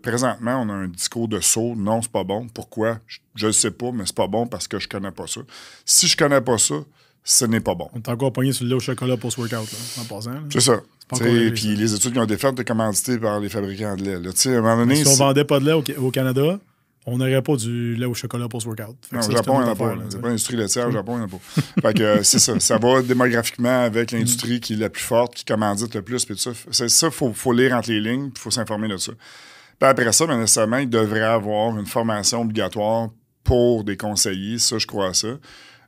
présentement, on a un discours de saut. Non, c'est pas bon. Pourquoi? Je ne sais pas, mais c'est pas bon parce que je connais pas ça. Si je connais pas ça, ce n'est pas bon. On est encore pogné sur le lait au chocolat post-workout, en passant. C'est ça. Puis les études qui ont été faites de commandité par les fabricants de lait. Là. À un moment donné, si on vendait pas de lait au, Canada, on n'aurait pas du lait au chocolat post-workout. Non, au Japon, il n'y en a pas. C'est pas l'industrie laitière, au Japon, il n'y en a pas. fait que euh, c'est ça. Ça va démographiquement avec l'industrie qui est la plus forte, qui commandite le plus. Puis ça, ça, il faut, faut, lire entre les lignes, il faut s'informer de ça. Puis après ça, bien nécessairement, il devrait avoir une formation obligatoire pour des conseillers. Ça, je crois à ça.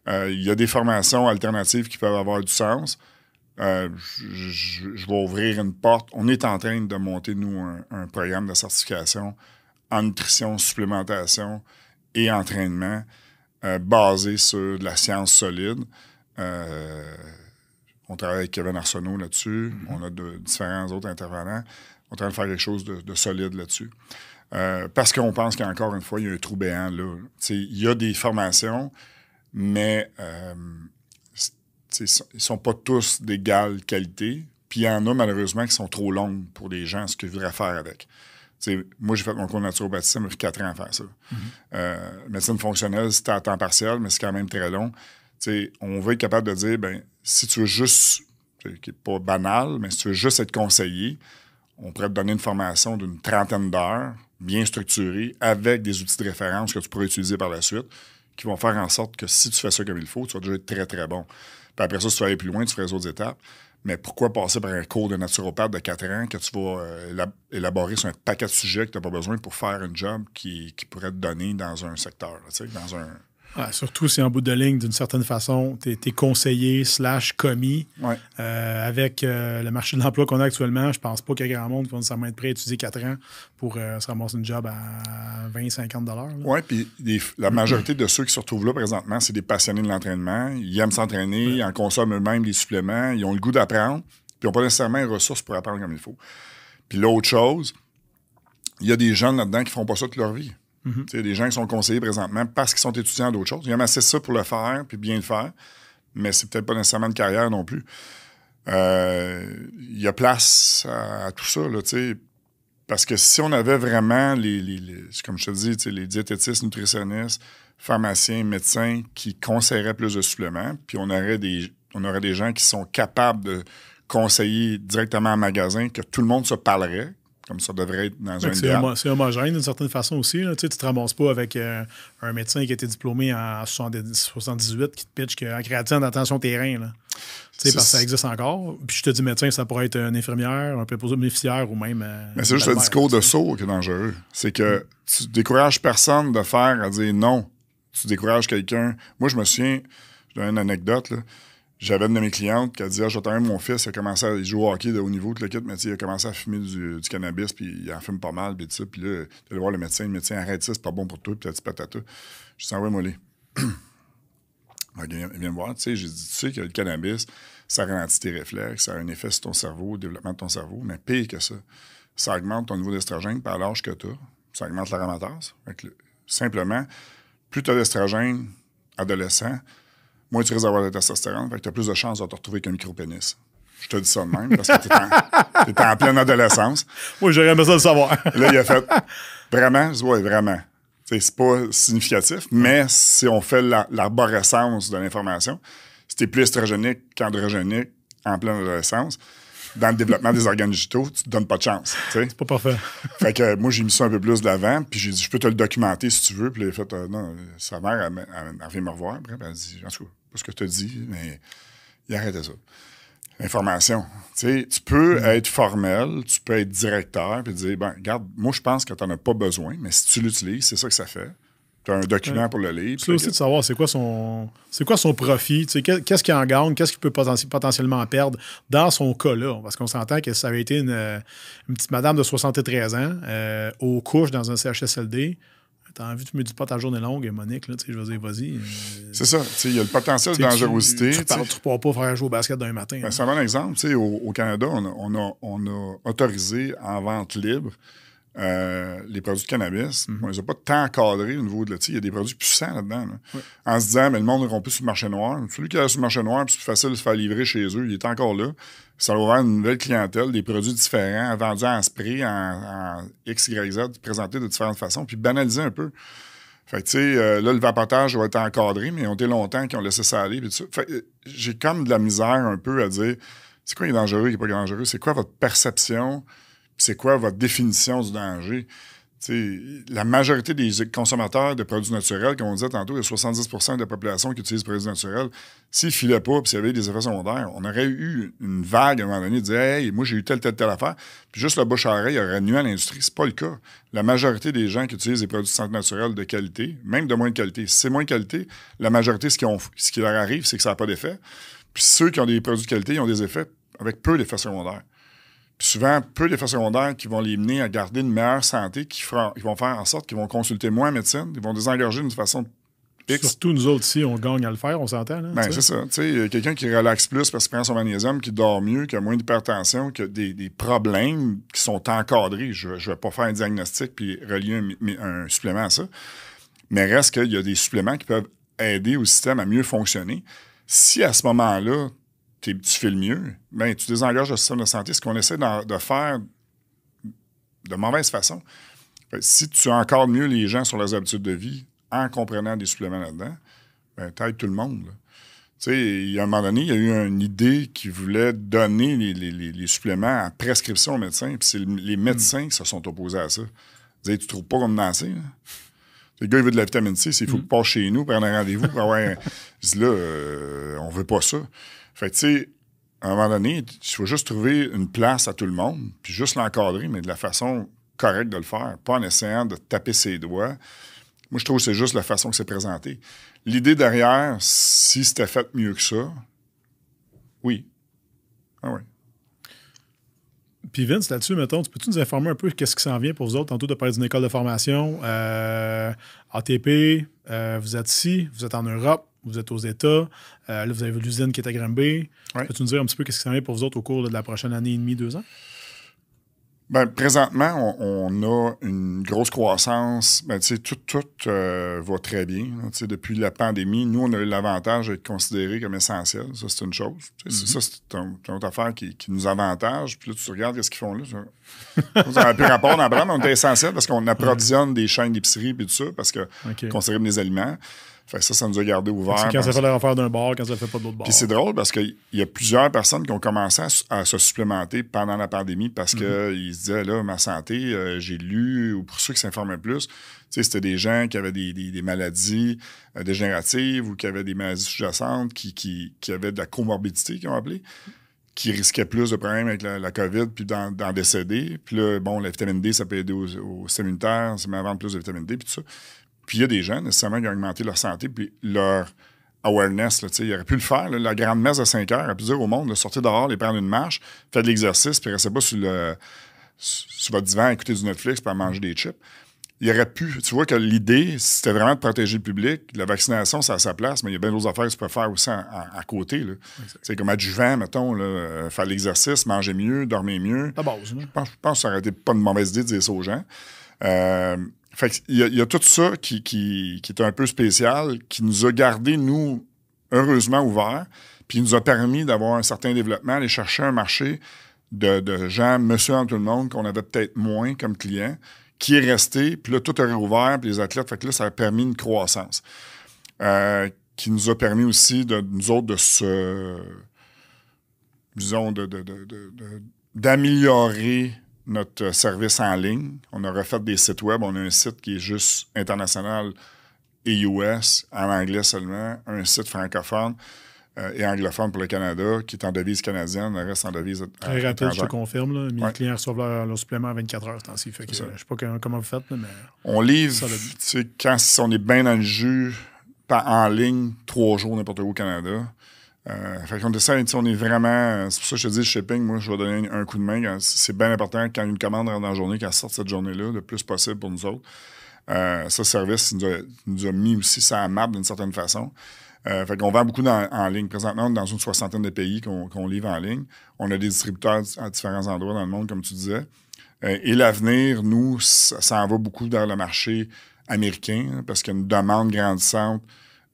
Euh, il y a des formations alternatives qui peuvent avoir du sens. Euh, je, vais ouvrir une porte. On est en train de monter, nous, un, programme de certification en nutrition, supplémentation et entraînement euh, basé sur de la science solide. on travaille avec Kevin Arsenault là-dessus. Mm-hmm. On a de, différents autres intervenants. On est en train de faire quelque chose de, solide là-dessus. Euh, parce qu'on pense qu'encore une fois, il y a un trou béant là. Il y a des formations, mais euh, ils ne sont pas tous d'égale qualité. Puis il y en a malheureusement qui sont trop longues pour les gens, ce qu'ils voudraient faire avec. moi, j'ai fait mon cours de naturopathie, ça m'a fait quatre ans à faire ça. Mm-hmm. Euh, médecine fonctionnelle, c'était à temps partiel, mais c'est quand même très long. on veut être capable de dire, ben, si tu veux juste, qui n'est pas banal, mais si tu veux juste être conseillé, on pourrait te donner une formation d'une trentaine d'heures, bien structurée, avec des outils de référence que tu pourrais utiliser par la suite, qui vont faire en sorte que si tu fais ça comme il faut, tu vas déjà être très, très bon. Puis après ça, si tu vas aller plus loin, tu feras les autres étapes. Mais pourquoi passer par un cours de naturopathe de 4 ans que tu vas euh, élaborer sur un paquet de sujets que tu n'as pas besoin pour faire un job qui, pourrait te donner dans un secteur, dans un, surtout si en bout de ligne, d'une certaine façon, tu es, conseiller slash commis. Euh, avec euh, le marché de l'emploi qu'on a actuellement, je pense pas qu'il y ait grand monde qui va nécessairement être prêt à étudier 4 ans pour se ramasser une job à 20-50 Oui, puis la majorité de ceux qui se retrouvent là présentement, c'est des passionnés de l'entraînement. Ils aiment s'entraîner, ils en consomment eux-mêmes des suppléments, ils ont le goût d'apprendre, puis ils n'ont pas nécessairement les ressources pour apprendre comme il faut. Puis l'autre chose, il y a des gens là-dedans qui font pas ça toute leur vie. Mhm. Des gens qui sont conseillés présentement parce qu'ils sont étudiants d'autres choses. Ils aiment assez ça pour le faire, puis bien le faire, mais c'est peut-être pas nécessairement de carrière non plus. Euh, il y a place à, tout ça, là, parce que si on avait vraiment les, comme je te dis, les diététistes, nutritionnistes, pharmaciens, médecins qui conseilleraient plus de suppléments, puis on aurait des, on aurait des gens qui sont capables de conseiller directement en magasin, que tout le monde se parlerait, comme ça devrait être dans un C'est homogène d'une certaine façon aussi. Tu ne te ramasses pas avec euh, un médecin qui a été diplômé en 78 qui te pitch qu'en créatine d'attention terrain. Là. Parce que ça existe encore. Puis je te dis médecin, ça pourrait être une infirmière, un préposé bénéficiaire ou même. Euh, Mais c'est juste le discours de saut qui est dangereux. C'est que tu décourages personne de faire à dire non. Tu décourages quelqu'un. Moi, je me souviens, je donne une anecdote. Là. J'avais une de mes clientes qui a dit Ah, j'attends mon fils, il a commencé à jouer au hockey de haut niveau, tout le kit, mais il a commencé à fumer du, cannabis, puis il en fume pas mal, puis tout ça. Puis là, allé voir le médecin, le médecin arrête ça, c'est pas bon pour toi, puis t'as dit patata. Je dis ouais, moi, il vient me voir, tu sais, j'ai dit Tu sais que le cannabis, ça ralentit tes réflexes, ça a un effet sur ton cerveau, au développement de ton cerveau, mais pire que ça, ça augmente ton niveau d'estrogène par l'âge que tu as, ça augmente l'aromatase. Simplement, plus tu as d'estrogène adolescent, moins tu risques d'avoir de la testostérone, fait que tu as plus de chances de te retrouver qu'un micro-pénis. Je te dis ça de même parce que tu es, en pleine adolescence. Moi, j'aurais aimé ça le savoir. là, il a fait vraiment, je dis, ouais, vraiment. C'est pas significatif, mais si on fait l'arborescence de l'information, si tu es plus estrogénique qu'androgénique en pleine adolescence, dans le développement des organes digitaux, tu te donnes pas de chance. C'est pas parfait. fait que moi, j'ai mis ça un peu plus de l'avant, puis j'ai dit, je peux te le documenter si tu veux. Puis il a fait, euh, non, sa mère, elle, elle, vient me revoir. Après, elle dit, en tout cas, pas ce que tu as dit, mais il arrêtait ça. Information. tu peux mm. être formel, tu peux être directeur, puis dire, ben, regarde, moi, je pense que tu n'en as pas besoin, mais si tu l'utilises, c'est ça que ça fait. Tu as un document pour le lire. C'est aussi de savoir c'est quoi son c'est quoi son profit, qu'est-ce qu'il en gagne, qu'est-ce qu'il peut potentiellement perdre dans son cas-là. Parce qu'on s'entend que ça avait été une, petite madame de 73 ans euh, aux couches dans un CHSLD. T'as envie de fumer du pot à journée longue, Monique, là, je veux dire, vas-y. Euh, c'est ça, il y a le potentiel de dangerosité. Tu ne pourras pas faire jouer au basket d'un matin. Ben, c'est un bon exemple. Au, au Canada, on a, on a autorisé en vente libre euh, les produits de cannabis, on ne les a pas tant encadrés au niveau de Il y a des produits puissants là-dedans. En se disant, mais le monde n'ira plus sur le marché noir. Celui qui est sur le marché noir, c'est plus facile de se faire livrer chez eux, il est encore là. Ça va ouvrir une nouvelle clientèle, des produits différents, vendus en spray, en, en X, Y, Z, présentés de différentes façons, puis banaliser un peu. Fait tu sais, euh, là, le vapotage va être encadré, mais ils ont été longtemps qu'ils ont laissé ça aller. Euh, j'ai comme de la misère un peu à dire c'est quoi qui est dangereux, qui n'est pas dangereux, c'est quoi votre perception c'est quoi votre définition du danger? la majorité des consommateurs de produits naturels, comme on disait tantôt, il y a 70 de la population qui utilise des produits naturels. S'ils ne filaient pas, puis s'il y avait des effets secondaires, on aurait eu une vague à un moment donné de dire Hey, moi j'ai eu telle, telle, telle affaire. Puis juste le bouche à oreille aurait nuit à l'industrie. C'est pas le cas. La majorité des gens qui utilisent des produits naturelle de qualité, même de moins de qualité, si c'est moins de qualité, la majorité, ce qui, ce qui leur arrive, c'est que ça n'a pas d'effet. Puis ceux qui ont des produits de qualité, ils ont des effets avec peu d'effets secondaires souvent, peu d'effets secondaires qui vont les mener à garder une meilleure santé, qui, vont faire en sorte qu'ils vont consulter moins médecine, ils vont désengorger d'une façon Surtout nous autres ici, on gagne à le faire, on s'entend. Ben, c'est ça. Quelqu'un qui relaxe plus parce qu'il prend son magnésium, qui dort mieux, qui a moins d'hypertension, qui a des, problèmes qui sont encadrés. Je ne vais pas faire un diagnostic puis relier un, supplément à ça. Mais reste qu'il y a des suppléments qui peuvent aider au système à mieux fonctionner. Si à ce moment-là, tu fais le mieux, ben, tu désengages le système de santé. Ce qu'on essaie de, faire de mauvaise façon. si tu encore mieux les gens sur leurs habitudes de vie en comprenant des suppléments là-dedans, ben, aides tout le monde. Tu sais, il y a un moment donné, il y a eu une idée qui voulait donner les, suppléments à prescription aux médecins, puis c'est les médecins qui se sont opposés à ça. Ils disaient, tu trouves pas comme danser, Le gars, il veut de la vitamine C, il faut mm. qu'il passe chez nous, prendre un rendez-vous pour avoir un... Je dis là, euh, on veut pas ça. Fait tu sais, à un moment donné, il faut juste trouver une place à tout le monde, puis juste l'encadrer, mais de la façon correcte de le faire, pas en essayant de taper ses doigts, Moi, je trouve que c'est juste la façon que c'est présenté. L'idée derrière, si c'était fait mieux que ça, oui. Ah oui. Puis Vince, là-dessus, mettons, tu peux-tu nous informer un peu qu'est-ce qui s'en vient pour vous autres? Tantôt, de parler d'une école de formation, euh, ATP, euh, vous êtes ici, vous êtes en Europe, vous êtes aux États, euh, là, vous avez l'usine qui est à Granby. Peux-tu nous dire un petit peu qu'est-ce qui s'en vient pour vous autres au cours de la prochaine année et demie, deux ans? Ben, présentement, on, a une grosse croissance. Ben, tout, tout euh, va très bien. depuis la pandémie, nous, on a eu l'avantage d'être considérés comme essentiels. Ça, c'est une chose. Mm-hmm. Ça, c'est une autre affaire qui, nous avantage. Puis là, tu regardes ce qu'ils font là. Ça n'a plus rapport dans le on est essentiel parce qu'on approvisionne des chaînes d'épicerie et tout ça, parce que okay. des aliments. Fait ça, ça nous a gardé ouverts. C'est quand ça fait leur affaire d'un bar, quand ça fait pas d'autres bars. Puis c'est drôle parce qu'il y a plusieurs personnes qui ont commencé à, se supplémenter pendant la pandémie parce qu'ils mm-hmm. se disaient, là, ma santé, euh, j'ai lu, ou pour ceux qui s'informaient plus, c'était des gens qui avaient des, maladies euh, dégénératives ou qui avaient des maladies sous-jacentes, qui, qui, avaient de la comorbidité, qu'ils ont appelé qui risquaient plus de problèmes avec la, COVID puis d'en décéder. Puis là, bon, la vitamine D, ça peut aider aux, aux ça met à plus de vitamine D, puis tout ça. Puis il y a des gens, nécessairement, qui ont augmenté leur santé, puis leur awareness. Là, ils auraient pu le faire. la grande messe de 5 heures, à pu dire au monde de sortir dehors, les prendre une marche, faire de l'exercice, puis rester pas sur, le, sur votre divan à écouter du Netflix, puis à manger des chips. Il aurait pu. Tu vois que l'idée, c'était vraiment de protéger le public. La vaccination, c'est à sa place, mais il y a bien d'autres affaires que tu peux faire aussi à, côté. C'est comme adjuvant, mettons, là, euh, faire l'exercice, manger mieux, dormir mieux. La base. Je pense, je pense que ça aurait été pas une mauvaise idée de dire ça aux gens. Euh, fait il y, a, tout ça qui, est un peu spécial, qui nous a gardé, nous, heureusement ouverts, puis nous a permis d'avoir un certain développement, aller chercher un marché de, gens, monsieur en tout le monde, qu'on avait peut-être moins comme clients, qui est resté, puis là, tout a réouvert, puis les athlètes, fait que là, ça a permis une croissance. Euh, qui nous a permis aussi, de nous autres, de se. disons, d'améliorer notre service en ligne. On a refait des sites web. On a un site qui est juste international et US, en anglais seulement, un site francophone euh, et anglophone pour le Canada, qui est en devise canadienne, le reste en devise. Très rapide, je te confirme. Là. Mes clients reçoivent leur, supplément à 24 heures. Que, je ne sais pas comment vous faites, mais. On livre, quand on est bien dans le jus, pas en ligne, trois jours n'importe où au Canada. Euh, fait qu'on essaie, on est vraiment. C'est pour ça que je te dis, le shipping, moi, je vais donner un coup de main. C'est bien important quand une commande rentre dans la journée, qu'elle sorte cette journée-là, le plus possible pour nous autres. Euh, ce service nous a, mis aussi ça à map d'une certaine façon. Euh, fait qu'on vend beaucoup en ligne. Présentement, dans une soixantaine de pays qu'on livre en ligne. On a des distributeurs à différents endroits dans le monde, comme tu disais. Euh, et l'avenir, nous, ça, en va beaucoup vers le marché américain, hein, parce qu'il y a une demande grandissante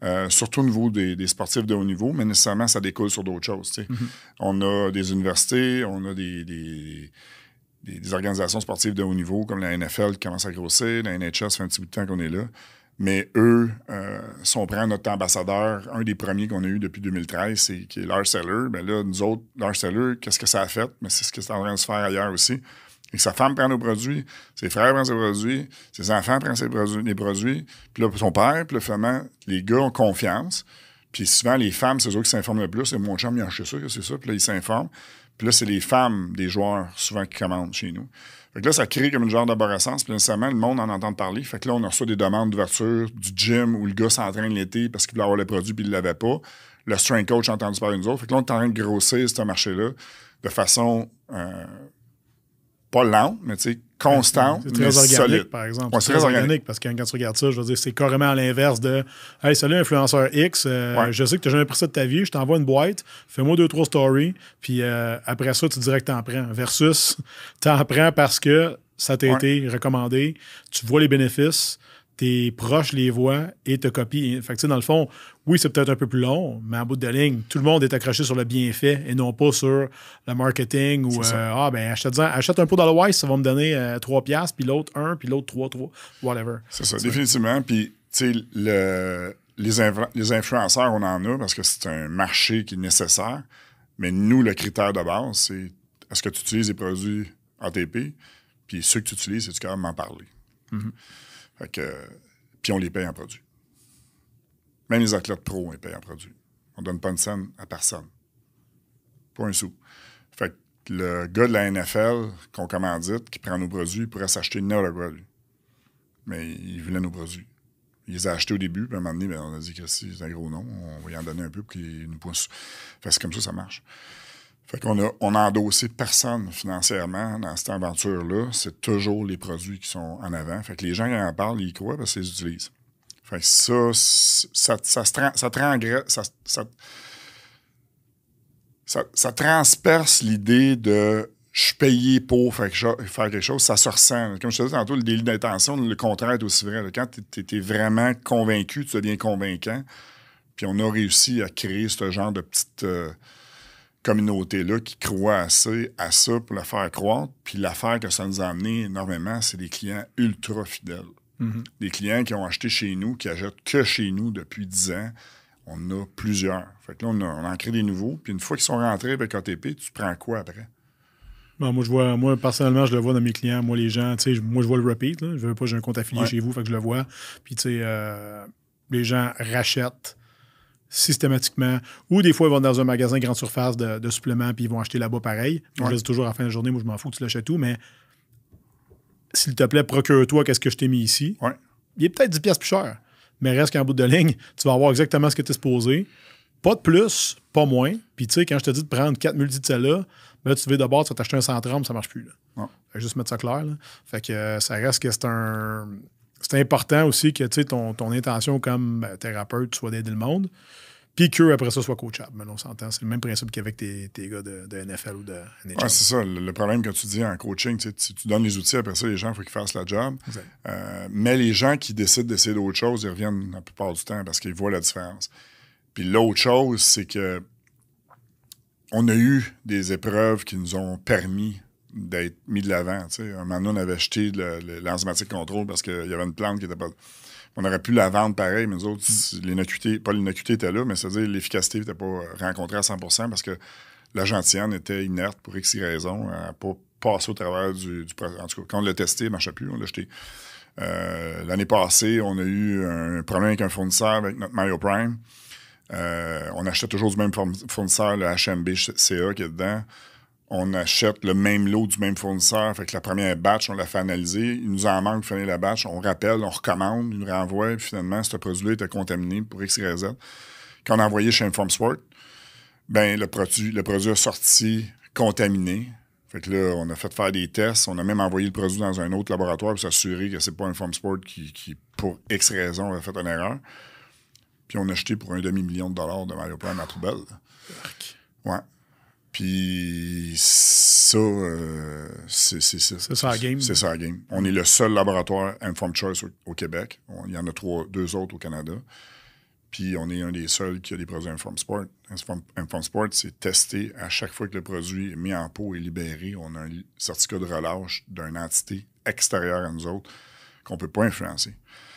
euh, surtout au niveau des, sportifs de haut niveau, mais nécessairement, ça découle sur d'autres choses. Mm-hmm. On a des universités, on a des, des, organisations sportives de haut niveau, comme la NFL qui commence à grossir, la NHL, ça fait un petit bout de temps qu'on est là. Mais eux, euh, si on prend notre ambassadeur, un des premiers qu'on a eu depuis 2013, c'est qui est Lars Seller, bien là, nous autres, Lars Seller, qu'est-ce que ça a fait? Mais c'est ce qui est en train de se faire ailleurs aussi. Et sa femme prend nos produits, ses frères prennent ses produits, ses enfants prennent ses produits, les produits, puis là, son père, puis là, finalement, les gars ont confiance. Puis souvent, les femmes, c'est eux qui s'informent le plus. C'est mon chum, il a acheté ça, c'est ça. Puis là, ils s'informent. Puis là, c'est les femmes des joueurs, souvent, qui commandent chez nous. Fait que là, ça crée comme une genre d'arborescence. Puis nécessairement, le monde en entend parler. Fait que là, on reçu des demandes d'ouverture du gym où le gars s'entraîne l'été parce qu'il voulait avoir les produits puis il ne l'avait pas. Le strength coach a entendu parler de nous autres. Fait que là, on est en train de grossir ce marché-là de façon euh, pas lente, mais tu sais, constante, c'est très organique, par exemple. c'est très, organique, parce que quand tu regardes ça, je veux dire, c'est carrément à l'inverse de Hey, salut, influenceur X, euh, je sais que tu n'as jamais pris ça de ta vie, je t'envoie une boîte, fais-moi deux, trois stories, puis euh, après ça, tu dirais que tu en prends. Versus, tu en prends parce que ça t'a été recommandé, tu vois les bénéfices, tes proches les voient et te copient. Fait que, dans le fond, oui, c'est peut-être un peu plus long, mais en bout de ligne, tout le monde est accroché sur le bienfait et non pas sur le marketing ou euh, Ah, ben, achète, achète, un pot dans le Wise, ça va me donner euh, 3 piastres, puis l'autre 1, puis l'autre 3, 3, whatever. C'est ça, définitivement. Puis, tu sais, le, les, les influenceurs, on en a parce que c'est un marché qui est nécessaire. Mais nous, le critère de base, c'est est-ce que tu utilises des produits ATP? Puis ceux que tu utilises, c'est-tu quand même m'en parler? Mm-hmm. Fait que, puis on les paye en produits. Même les athlètes pro, on les paye en produits. On donne pas une scène à personne. Pas un sou. Fait que le gars de la NFL qu'on commandite, qui prend nos produits, pourrait s'acheter nos produits. Mais il voulait nos produits. Il les a achetés au début, puis à un moment donné, ben, on a dit que c'est un gros nom, on va y en donner un peu pour qu'il nous pousse. Fait comme ça ça marche. Fait qu'on a, on a endossé personne financièrement dans cette aventure-là. C'est toujours les produits qui sont en avant. Fait que les gens qui en parlent, ils croient parce qu'ils les utilisent. Fait que ça, ça, ça, ça, ça, ça, ça, ça transperce l'idée de je suis payé pour faire quelque chose, ça se ressent. Comme je te disais tantôt, le délit d'intention, le contraire est aussi vrai. Quand tu es, vraiment convaincu, tu deviens convaincant. Puis on a réussi à créer ce genre de petite euh, communauté-là qui croit assez à ça pour la faire croître. Puis l'affaire que ça nous a amené énormément, c'est des clients ultra fidèles. Mm-hmm. Des clients qui ont acheté chez nous, qui achètent que chez nous depuis 10 ans. On en a plusieurs. Fait que là, on, a, on en crée des nouveaux. Puis une fois qu'ils sont rentrés avec ATP, tu prends quoi après? moi, je vois, moi, personnellement, je le vois dans mes clients. Moi, les gens, tu sais, moi, je vois le repeat. Là. Je veux pas, j'ai un compte affilié chez vous, fait que je le vois. Puis, tu sais, euh, les gens rachètent systématiquement. Ou des fois, ils vont dans un magasin grande surface de, suppléments, puis ils vont acheter là-bas pareil. je dis toujours à la fin de la journée, moi, je m'en fous, tu l'achètes tout, mais s'il te plaît, procure-toi qu'est-ce que je t'ai mis ici. Il est peut-être 10 pièces plus cher, mais reste qu'en bout de ligne, tu vas avoir exactement ce que tu es supposé. Pas de plus, pas moins. Puis, tu sais, quand je te dis de prendre 4 multi de celle-là, mais tu veux d'abord, tu vas t'acheter un 130, ça marche plus. Là. Fait juste mettre ça clair. Fait que euh, ça reste que c'est un. C'est important aussi que ton, ton intention comme euh, thérapeute soit d'aider le monde. Puis qu'eux, après ça, soit coachable. Mais on s'entend. C'est le même principe qu'avec tes, tes, gars de, NFL ou de NHL. Ouais, c'est ça. Le, problème que tu dis en coaching, si tu donnes les outils, après ça, les gens, il faut qu'ils fassent la job. Euh, mais les gens qui décident d'essayer d'autres choses, ils reviennent la plupart du temps parce qu'ils voient la différence. Puis l'autre chose, c'est que on a eu des épreuves qui nous ont permis d'être mis de l'avant. Un moment donné, on avait acheté l'enzymatique contrôle parce qu'il y avait une plante qui n'était pas. On aurait pu la vendre pareil, mais nous autres, l'inocuité, pas l'inocuité était là, mais c'est-à-dire l'efficacité n'était pas rencontrée à 100% parce que la gentillane était inerte pour X raison, à pas passer au travers du, du, En tout cas, quand on l'a testé, il ne marchait plus, on l'a acheté. Euh, l'année passée, on a eu un problème avec un fournisseur avec notre Mario Prime. Euh, on achète toujours du même fournisseur, le HMB CA qui est dedans. On achète le même lot du même fournisseur. Fait que la première batch, on l'a fait analyser. Il nous en manque finir la batch. On rappelle, on recommande, il nous renvoie. Puis finalement, ce produit-là était contaminé pour X, Y, Z. Quand on a envoyé chez Informsport, ben, le produit, le produit a sorti contaminé. Fait que là, on a fait faire des tests. On a même envoyé le produit dans un autre laboratoire pour s'assurer que c'est pas Informsport qui, qui, pour X raison, a fait une erreur. Puis on a acheté pour un demi-million de dollars de Mario Prime à poubelle. Ouais. Puis ça, euh, c'est ça. C'est ça la game. C'est ça la game. On est le seul laboratoire Informed Choice au, Québec. il y en a trois, deux autres au Canada. Puis on est un des seuls qui a des produits Informed Sport. Informed Sport, c'est testé à chaque fois que le produit est mis en pot et libéré. On a un certificat de relâche d'une entité extérieure à nous autres qu'on ne peut pas influencer.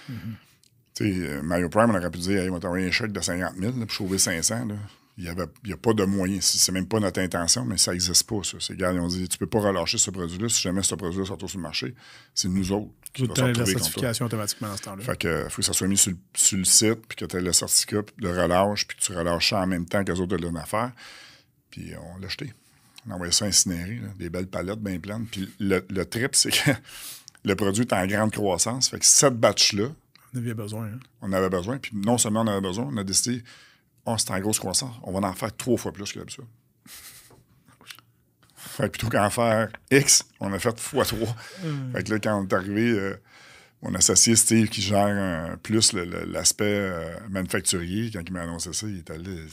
Mm-hmm. Euh, Mario Prime, on aurait pu dire, hey, on va t'envoyer un chèque de 50 000 pour sauver 500. Il n'y a pas de moyen. C'est même pas notre intention, mais ça n'existe pas, ça. Ces gars, ils ont dit, tu peux pas relâcher ce produit-là si jamais ce produit-là sort sur le marché. C'est nous autres qui Vous la certification automatiquement dans ce temps-là. Fait que, faut que ça soit mis sur, le site, puis que tu aies le certificat de relâche, puis que tu relâches ça en même temps que les autres de l'affaire. Puis on l'a acheté. On a envoyé ça incinérer, des belles palettes bien pleines. Puis le, le trip, c'est que le produit est en grande croissance. Fait que cette batch-là, on avait besoin. Hein. On avait besoin. Puis non seulement on avait besoin, on a décidé, oh, c'est en grosse croissance, on va en faire trois fois plus que d'habitude. fait plutôt qu'en faire X, on a fait x3. Hmm. Fait que là, quand on est arrivé, euh, mon associé Steve, qui gère plus l'aspect euh, manufacturier, quand il m'a annoncé ça, il est allé.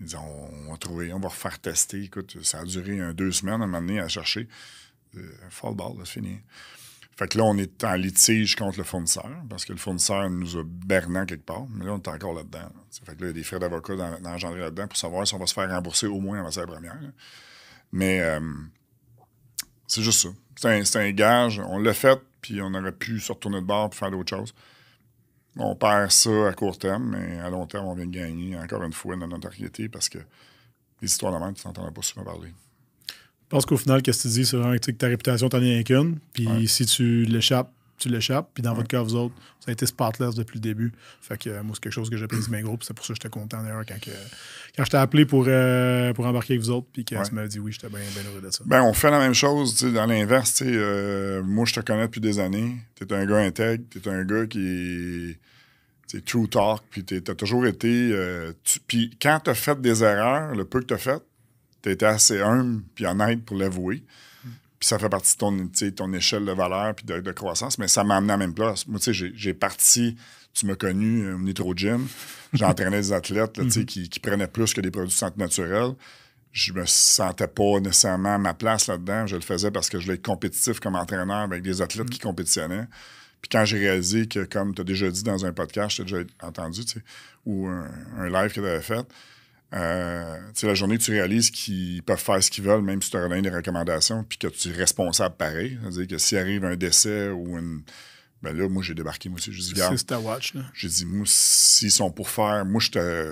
Il dit on, va trouver, on va refaire tester. Écoute, ça a duré deux semaines à donné à chercher. Euh, fall ball, c'est fini. Fait que là, on est en litige contre le fournisseur parce que le fournisseur nous a bernant quelque part. Mais là, on est encore là-dedans. Fait que là, il y a des frais d'avocat dans, dans là-dedans pour savoir si on va se faire rembourser au moins avant sa première. Mais euh, c'est juste ça. C'est un, gage. On l'a fait, puis on aurait pu se retourner de bord et faire d'autres choses. On perd ça à court terme, mais à long terme, on vient de gagner encore une fois notre notoriété parce que les histoires de même, tu n'entendras pas souvent parler. Je pense qu'au final, qu'est-ce que tu dis, c'est vraiment que ta réputation, t'en es qu'une. Puis si tu l'échappes, tu l'échappes. Puis dans votre cas, vous autres, ça a été spotless depuis le début. Fait que euh, moi, c'est quelque chose que j'ai pris bien gros. c'est pour ça que j'étais content d'ailleurs quand, quand je t'ai appelé pour, euh, pour embarquer avec vous autres. Puis que tu m'as dit oui, j'étais bien, bien heureux de ça. Ben, on fait la même chose, dans l'inverse. Euh, moi, je te connais depuis des années. Tu es un gars intègre. Tu es un gars qui c'est true talk, puis tu as toujours été. tu- puis quand tu as fait des erreurs, le peu que tu as fait, tu été assez humble puis honnête pour l'avouer. Puis ça fait partie de ton, ton échelle de valeur puis de, de croissance, mais ça m'a amené à la même place. Moi, tu sais, j'ai- j'ai parti, tu m'as connu euh, au Nitro Gym, j'entraînais des athlètes là, sais, qui, qui prenaient plus que des produits de santé naturelle. Je me sentais pas nécessairement à ma place là-dedans. Je le faisais parce que je voulais être compétitif comme entraîneur avec des athlètes qui compétitionnaient. Puis quand j'ai réalisé que, comme tu as déjà dit dans un podcast, je t'ai déjà entendu, tu sais, ou un, un live que tu avais fait, euh, tu sais, la journée que tu réalises qu'ils peuvent faire ce qu'ils veulent, même si tu donné des recommandations, puis que tu es responsable pareil. C'est-à-dire que s'il arrive un décès ou une. Ben là, moi, j'ai débarqué, moi aussi. J'ai dit, garde, c'est ta watch, là. j'ai dit, moi, s'ils sont pour faire. Moi, j'étais.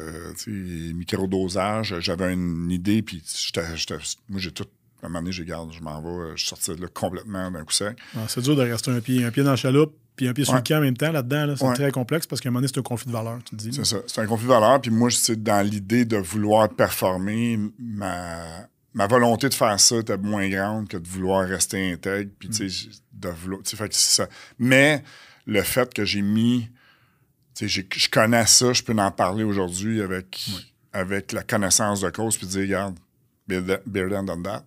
microdosage, j'avais une idée, puis Moi, j'ai tout. À un moment donné, j'ai garde, je m'en vais, je de là complètement d'un coup sec. Ah, c'est dur de rester un pied, un pied dans la chaloupe puis un pied sur le en même temps là-dedans. Là, c'est très complexe parce qu'à un moment donné, c'est un conflit de valeur, tu te dis. C'est ça. C'est un conflit de valeur. Puis moi, c'est dans l'idée de vouloir performer, ma, ma volonté de faire ça était moins grande que de vouloir rester intègre. Puis, tu sais, de vouloir. fait que c'est ça. Mais le fait que j'ai mis. Tu sais, je connais ça, je peux en parler aujourd'hui avec, avec la connaissance de cause, puis dire, regarde, better than done that.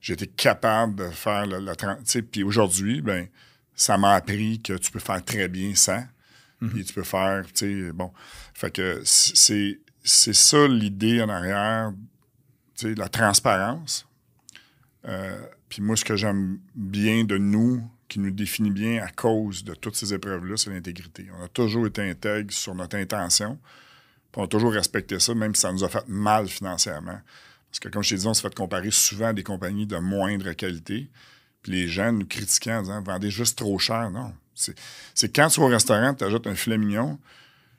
J'ai été capable de faire tu sais, Puis aujourd'hui, ben, ça m'a appris que tu peux faire très bien ça. Puis tu peux faire, tu sais, bon. Fait que c'est c'est ça l'idée en arrière, tu sais, la transparence. Euh, puis moi, ce que j'aime bien de nous, qui nous définit bien à cause de toutes ces épreuves-là, c'est l'intégrité. On a toujours été intègre sur notre intention. Puis on a toujours respecté ça, même si ça nous a fait mal financièrement. Parce que, comme je t'ai dit, on s'est fait comparer souvent à des compagnies de moindre qualité. Puis les gens nous critiquaient en disant « Vendez juste trop cher. » Non. C'est quand tu vas au restaurant, tu ajoutes un filet mignon,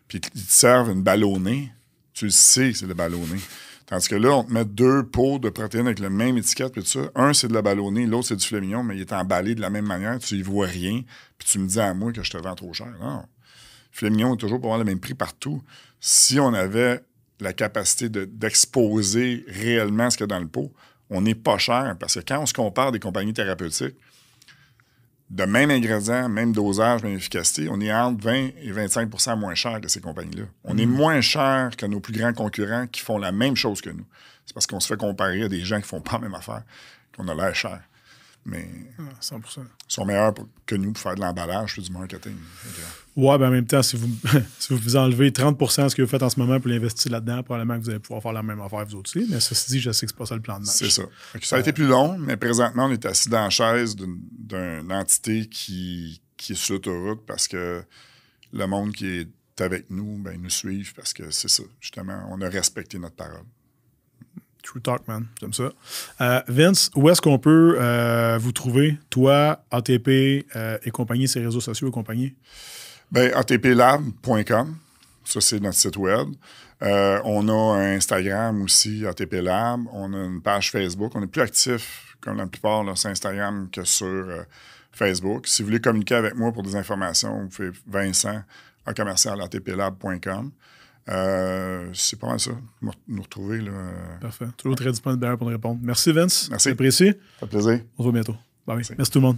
puis ils te servent une ballonnée, tu le sais c'est le ballonné. Tandis que là, on te met deux pots de protéines avec la même étiquette, puis tout ça. Un, c'est de la ballonnée, l'autre, c'est du filet mignon, mais il est emballé de la même manière, tu y vois rien, puis tu me dis à moi que je te vends trop cher. Non. Le filet mignon est toujours pour avoir le même prix partout. Si on avait la capacité de- d'exposer réellement ce qu'il y a dans le pot, on n'est pas cher, parce que quand on se compare des compagnies thérapeutiques, de même ingrédient, même dosage, même efficacité, on est entre 20 et 25% moins cher que ces compagnies-là. On est moins cher que nos plus grands concurrents qui font la même chose que nous. C'est parce qu'on se fait comparer à des gens qui font pas la même affaire, qu'on a l'air cher. Mais Ah, 100 ils sont meilleurs pour- que nous pour faire de l'emballage, puis du marketing. Que, Ouais, ben en même temps, si vous, si vous enlevez 30% de ce que vous faites en ce moment pour l'investir là-dedans, probablement que vous allez pouvoir faire la même affaire vous autres aussi. Mais ceci dit, je sais que c'est pas ça le plan de match. C'est ça. Ça a été plus long, mais présentement, on est assis dans la chaise d'une d'une entité qui, qui est sur l'autoroute parce que le monde qui est avec nous, ben, nous suivent parce que c'est ça. Justement, on a respecté notre parole. True talk, man. J'aime ça. Euh, Vince, où est-ce qu'on peut euh, vous trouver, toi, ATP euh, et compagnie, ses réseaux sociaux et compagnie? Ben, atplab.com, ça c'est notre site web. On a un Instagram aussi, ATP Lab. On a une page Facebook. On est plus actif, comme la plupart, sur Instagram que sur Facebook. Si vous voulez communiquer avec moi pour des informations, vous pouvez Vincent à commercial atplab.com. Euh, c'est pas mal ça. Nous nous retrouver. Là. Parfait. Toujours très disponible d'ailleurs pour nous répondre. Merci, Vince. Merci. J'apprécie. Ça fait plaisir. On se voit bientôt. Bye. Merci tout le monde.